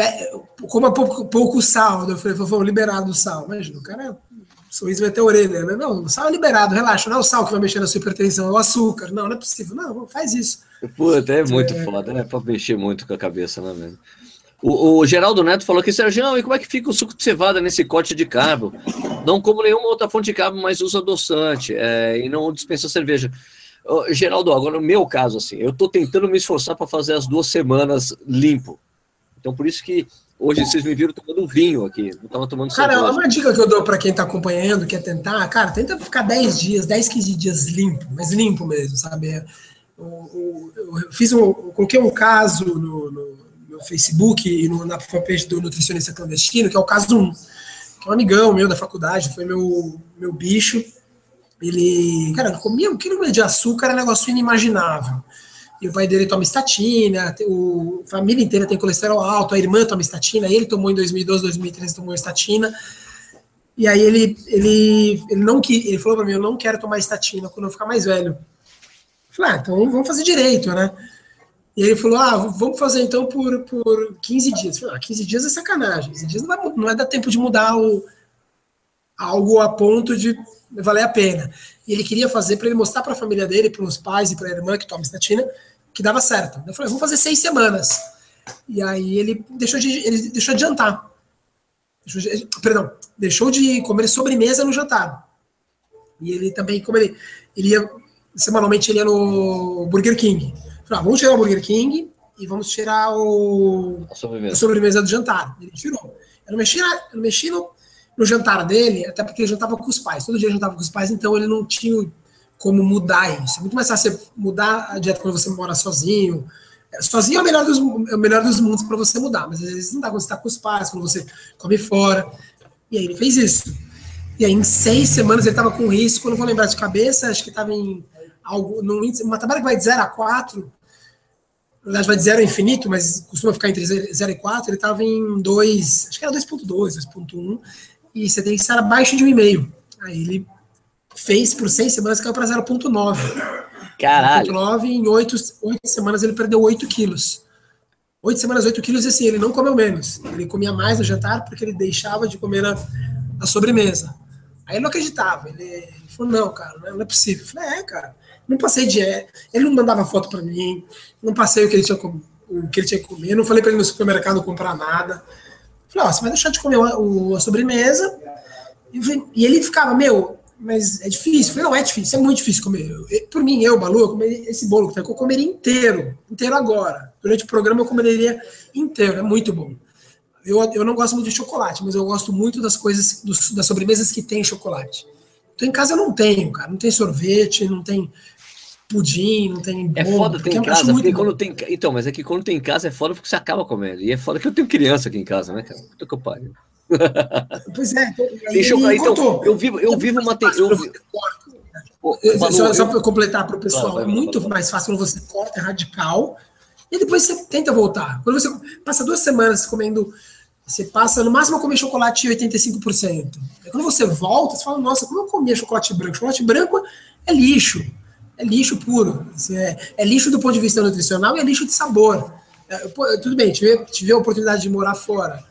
coma pouco, pouco sal. Eu falei, foi liberado o sal. Imagina, o cara, sorriso vai ter orelha. Né? Não, o sal é liberado, relaxa. Não é o sal que vai mexer na sua hipertensão, é o açúcar. Não, não é possível. Não, faz isso. Puta, é muito é... foda, né? Pra mexer muito com a cabeça, né, mesmo? O, o, Geraldo Neto falou que, Sérgio, e como é que fica o suco de cevada nesse corte de carbo? Não como nenhuma outra fonte de carbo, mas usa adoçante é, e não dispensa cerveja. Geraldo, agora no meu caso, assim, eu estou tentando me esforçar para fazer as duas semanas limpo. Então, por isso que hoje vocês me viram tomando vinho aqui, não estava tomando Cara, cerveja. uma dica que eu dou para quem está acompanhando, quer tentar, cara, tenta ficar 10 dias, 10, 15 dias limpo, mas limpo mesmo, sabe? Eu, fiz um, coloquei um caso no, no Facebook e no, na fanpage do Nutricionista Clandestino, que é o caso um, que é um amigão meu da faculdade, foi meu, meu bicho. Ele, cara, comia um quilo de açúcar, era um negócio inimaginável. E o pai dele toma estatina, a família inteira tem colesterol alto, a irmã toma estatina, ele tomou em 2012, 2013, tomou estatina. E aí ele, ele, ele não que ele falou para mim, eu não quero tomar estatina quando eu ficar mais velho. Falei, ah, então vamos fazer direito, né? E ele falou, ah, vamos fazer então por, por 15 dias. Falei, ah, 15 dias é sacanagem, 15 dias não vai, não vai dar tempo de mudar o, algo a ponto de valer a pena. E ele queria fazer para ele mostrar para a família dele, para os pais e para a irmã que toma estatina, que dava certo. Eu falei, vamos fazer seis semanas. E aí ele deixou de, ele deixou de jantar. Deixou de, perdão, deixou de comer sobremesa no jantar. E ele também, como ele, ele ia, semanalmente ele ia no Burger King. Falei, ah, vamos tirar o Burger King e vamos tirar o, a, sobremesa. a sobremesa do jantar. Ele tirou. Eu não mexi, eu não mexi no, no jantar dele, até porque ele jantava com os pais. Todo dia ele jantava com os pais, então ele não tinha como mudar isso. É muito mais fácil você mudar a dieta quando você mora sozinho. Sozinho é o melhor dos, é o melhor dos mundos para você mudar, mas às vezes não dá quando você está com os pais, quando você come fora. E aí ele fez isso. E aí em seis semanas ele estava com risco, não vou lembrar de cabeça, acho que estava em algo, num índice, uma tabela que vai de 0 a 4, na verdade vai de 0 a infinito, mas costuma ficar entre 0 e 4, ele estava em 2, acho que era 2.2, 2.1, e você tem que estar abaixo de 1,5. Aí ele fez por seis semanas, caiu para 0,9. Caralho. 0,9 em oito, oito semanas ele perdeu 8 quilos. Oito semanas, 8 quilos, e assim, ele não comeu menos. Ele comia mais no jantar porque ele deixava de comer na, na sobremesa. Aí ele não acreditava. Ele, ele falou, não, cara, não é possível. Eu falei, é, cara, não passei de... Ele não mandava foto para mim, não passei o que ele tinha, o que ele tinha que comer, não falei para ele no supermercado comprar nada. Falei, ó, você vai deixar de comer a, a sobremesa. E, ele ficava, meu, mas é difícil. Falei, não, é difícil, é muito difícil comer. Eu, por mim, eu, Balu, eu comeria esse bolo que tá, eu comeria inteiro, inteiro agora. Durante o programa eu comeria inteiro, é muito bom. Eu, eu não gosto muito de chocolate, mas eu gosto muito das coisas, dos, das sobremesas que tem chocolate. Então em casa eu não tenho, cara. Não tem sorvete, não tem pudim, não tem bolo. É foda ter em casa, porque quando tem. Então, mas é que quando tem em casa é foda porque você acaba comendo. E é foda que eu tenho criança aqui em casa, né, cara? Puta que eu pariu. Pois é, então, Deixa eu, então, eu vivo, eu vivo uma. Te... Eu, eu, só, só para completar para o pessoal, claro, é muito mais fácil quando você corta é radical e depois você tenta voltar. Quando você passa duas semanas comendo, você passa no máximo a comer chocolate 85%. Aí quando você volta, você fala, nossa, como eu comia chocolate branco? Chocolate branco é lixo é lixo puro. É, é, lixo do ponto de vista nutricional e é lixo de sabor. É, tudo bem, tive, tive a oportunidade de morar fora.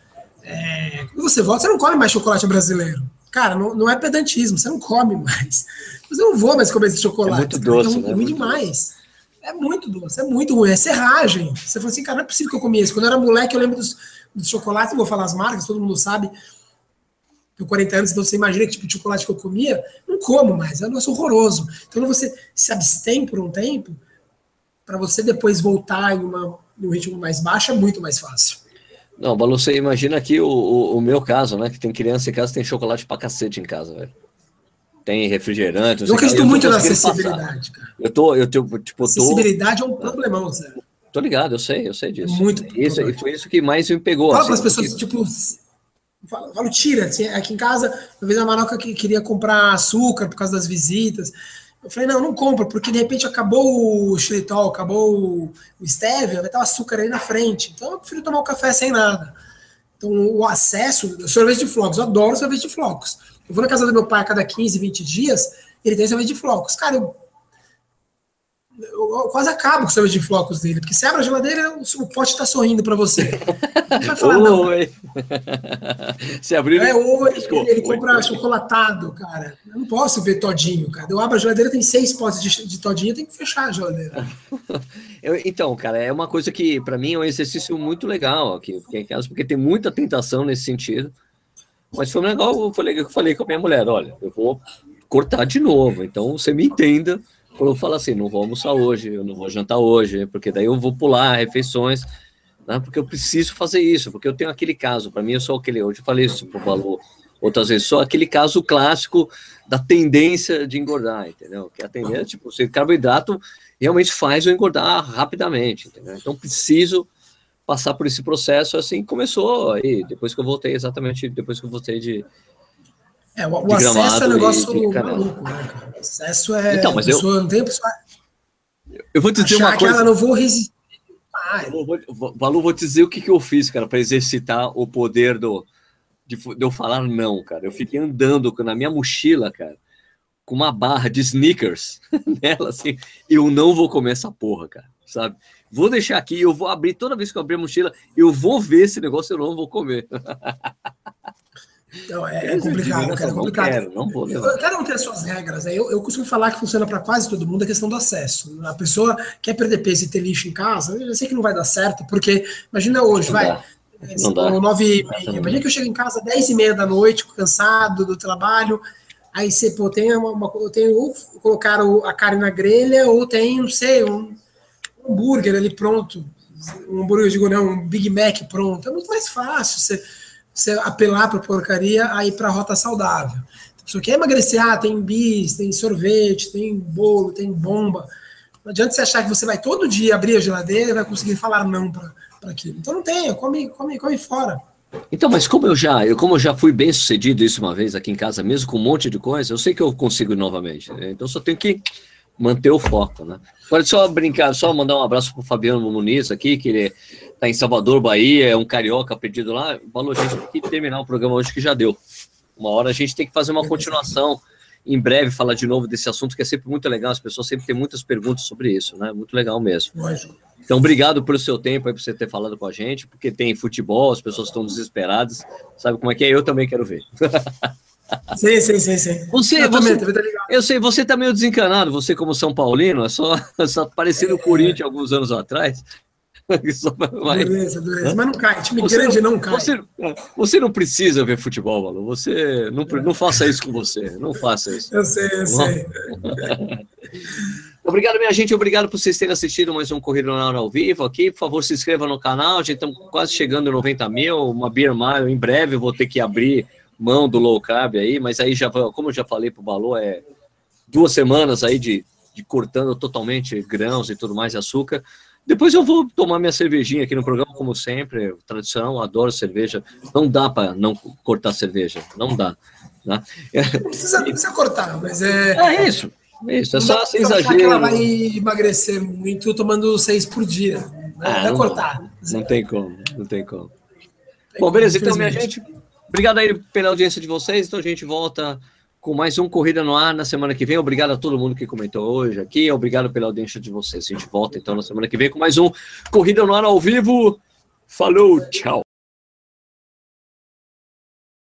É, quando você volta, você não come mais chocolate brasileiro. Cara, não, não é pedantismo, você não come mais. Mas eu não vou mais comer esse chocolate. É muito doce, é, né? ruim demais. É muito doce, é muito ruim, é serragem. Você fala assim, cara, não é possível que eu comia isso. Quando eu era moleque, eu lembro dos, dos chocolates, não vou falar as marcas, todo mundo sabe tenho 40 anos, então você imagina que tipo de chocolate que eu comia, não como mais, é um negócio horroroso. Então, quando você se abstém por um tempo, para você depois voltar em, uma, em um ritmo mais baixo, é muito mais fácil. Não, Balu, você imagina aqui o, o, o, meu caso, né? Que tem criança em casa, tem chocolate pra cacete em casa, velho. Tem refrigerante. Eu acredito muito na acessibilidade, cara. Eu tô, eu tô, tipo, acessibilidade tô... é um problemão, Zé. Tô ligado, eu sei, eu sei disso. Muito. Isso, e foi isso que mais me pegou. Fala assim, as pessoas, porque... tipo, Falo, falo, tira. Assim, aqui em casa, uma vez a Maroca que queria comprar açúcar por causa das visitas. Eu falei, não, não compra, porque de repente acabou o xilitol, acabou o stevia, vai estar o açúcar aí na frente. Então eu prefiro tomar o um café sem nada. Então o acesso, sorvete de flocos, eu adoro sorvete de flocos. Eu vou na casa do meu pai a cada 15, 20 dias, ele tem sorvete de flocos. Cara, eu eu quase acabo com o sorvete de flocos dele, porque você abre a geladeira, o, pote está sorrindo para você. Não vai falar, não. Você abriu. É, oi, ele, ele compra oi. chocolatado, cara. Eu não posso ver todinho, cara. Eu abro a geladeira, tem seis potes de, de todinho, tem que fechar a geladeira. Eu, então, cara, é uma coisa que, para mim, é um exercício muito legal aqui, porque tem muita tentação nesse sentido. Mas foi legal, eu falei, eu falei com a minha mulher: olha, eu vou cortar de novo, então você me entenda eu falo assim, não vou almoçar hoje, eu não vou jantar hoje, porque daí eu vou pular refeições, né, porque eu preciso fazer isso, porque eu tenho aquele caso, para mim eu sou aquele, hoje eu falei isso o Valor, outras vezes, só aquele caso clássico da tendência de engordar, entendeu? Que a tendência, tipo, o carboidrato realmente faz eu engordar rapidamente, entendeu? Então preciso passar por esse processo, assim começou aí, depois que eu voltei, exatamente depois que eu voltei de, é, o, o acesso é um negócio maluco, né, cara? O acesso é. Então, mas eu. Não tem pessoa... Eu vou te dizer uma coisa. Não vou resistir. Valu, vou te dizer o que, que eu fiz, cara, para exercitar o poder do, de, de, eu falar não, cara. Eu fiquei andando na minha mochila, cara, com uma barra de sneakers nela, assim, eu não vou comer essa porra, cara, sabe? Vou deixar aqui, eu vou abrir, toda vez que eu abrir a mochila, eu vou ver esse negócio, eu não vou comer. Então, é, é complicado, cara, é complicado. Quero, não vou levar. Cada um tem as suas regras. Né? Eu, eu costumo falar que funciona para quase todo mundo a questão do acesso. A pessoa quer perder peso e ter lixo em casa, eu sei que não vai dar certo, porque imagina hoje, não vai. Dá. Não dá. Nove, imagina que eu chego em casa dez e meia da noite, cansado do trabalho, aí você pô, tem uma, uma tem ou colocar a carne na grelha, ou tem, não sei, um, um hambúrguer ali pronto. Um hambúrguer, digo, não, um Big Mac pronto. É muito mais fácil você você apelar para porcaria aí para a rota saudável. A pessoa quer emagrecer, ah, tem bis, tem sorvete, tem bolo, tem bomba. Não adianta você achar que você vai todo dia abrir a geladeira e vai conseguir falar não para aquilo. Então não tem, come, come, come fora. Então, mas como eu já, eu como eu já fui bem sucedido isso uma vez aqui em casa, mesmo com um monte de coisa, eu sei que eu consigo novamente. Né? Então só tenho que manter o foco, né? Agora, só brincar, só mandar um abraço pro Fabiano Muniz aqui, que ele tá em Salvador, Bahia, é um carioca perdido lá. Falou, gente tem que terminar o programa hoje que já deu. Uma hora a gente tem que fazer uma continuação, em breve falar de novo desse assunto, que é sempre muito legal, as pessoas sempre têm muitas perguntas sobre isso, né? Muito legal mesmo. Então, obrigado pelo seu tempo aí, por você ter falado com a gente, porque tem futebol, as pessoas estão desesperadas, sabe como é que é? Eu também quero ver. Sim, sim, sim, sim. Você, eu, você, também, tá eu sei, você tá meio desencanado, você como São Paulino, é só, só parecendo o é, Corinthians alguns anos atrás. Dureza, dureza. Mas não cai, time você grande não, não cai. Você, você, não precisa ver futebol, Malu. Você não, não faça isso com você. Não faça isso. Eu sei, eu sei. Obrigado, minha gente. Obrigado por vocês terem assistido mais um Corrida na Hora ao vivo aqui. Por favor, se inscreva no canal. A gente estamos quase chegando a 90 mil. Uma Beer Mile. Em breve eu vou ter que abrir mão do low carb aí, mas aí já, como eu já falei pro Balô, é duas semanas aí de, de cortando totalmente grãos e tudo mais, açúcar. Depois eu vou tomar minha cervejinha aqui no programa, como sempre, tradição, adoro cerveja. Não dá para não cortar cerveja, não dá. Né? Não precisa, não precisa cortar, mas é. É isso, é isso, é não só sem exagero. que ela vai emagrecer muito tomando seis por dia. Né? Ah, não, não cortar. Não tem como, não tem como. Bom, beleza, então, minha gente, Obrigado aí pela audiência de vocês. Então a gente volta com mais um Corrida no Ar na semana que vem. Obrigado a todo mundo que comentou hoje aqui. Obrigado pela audiência de vocês. A gente volta então na semana que vem com mais um Corrida no Ar ao vivo. Falou, tchau.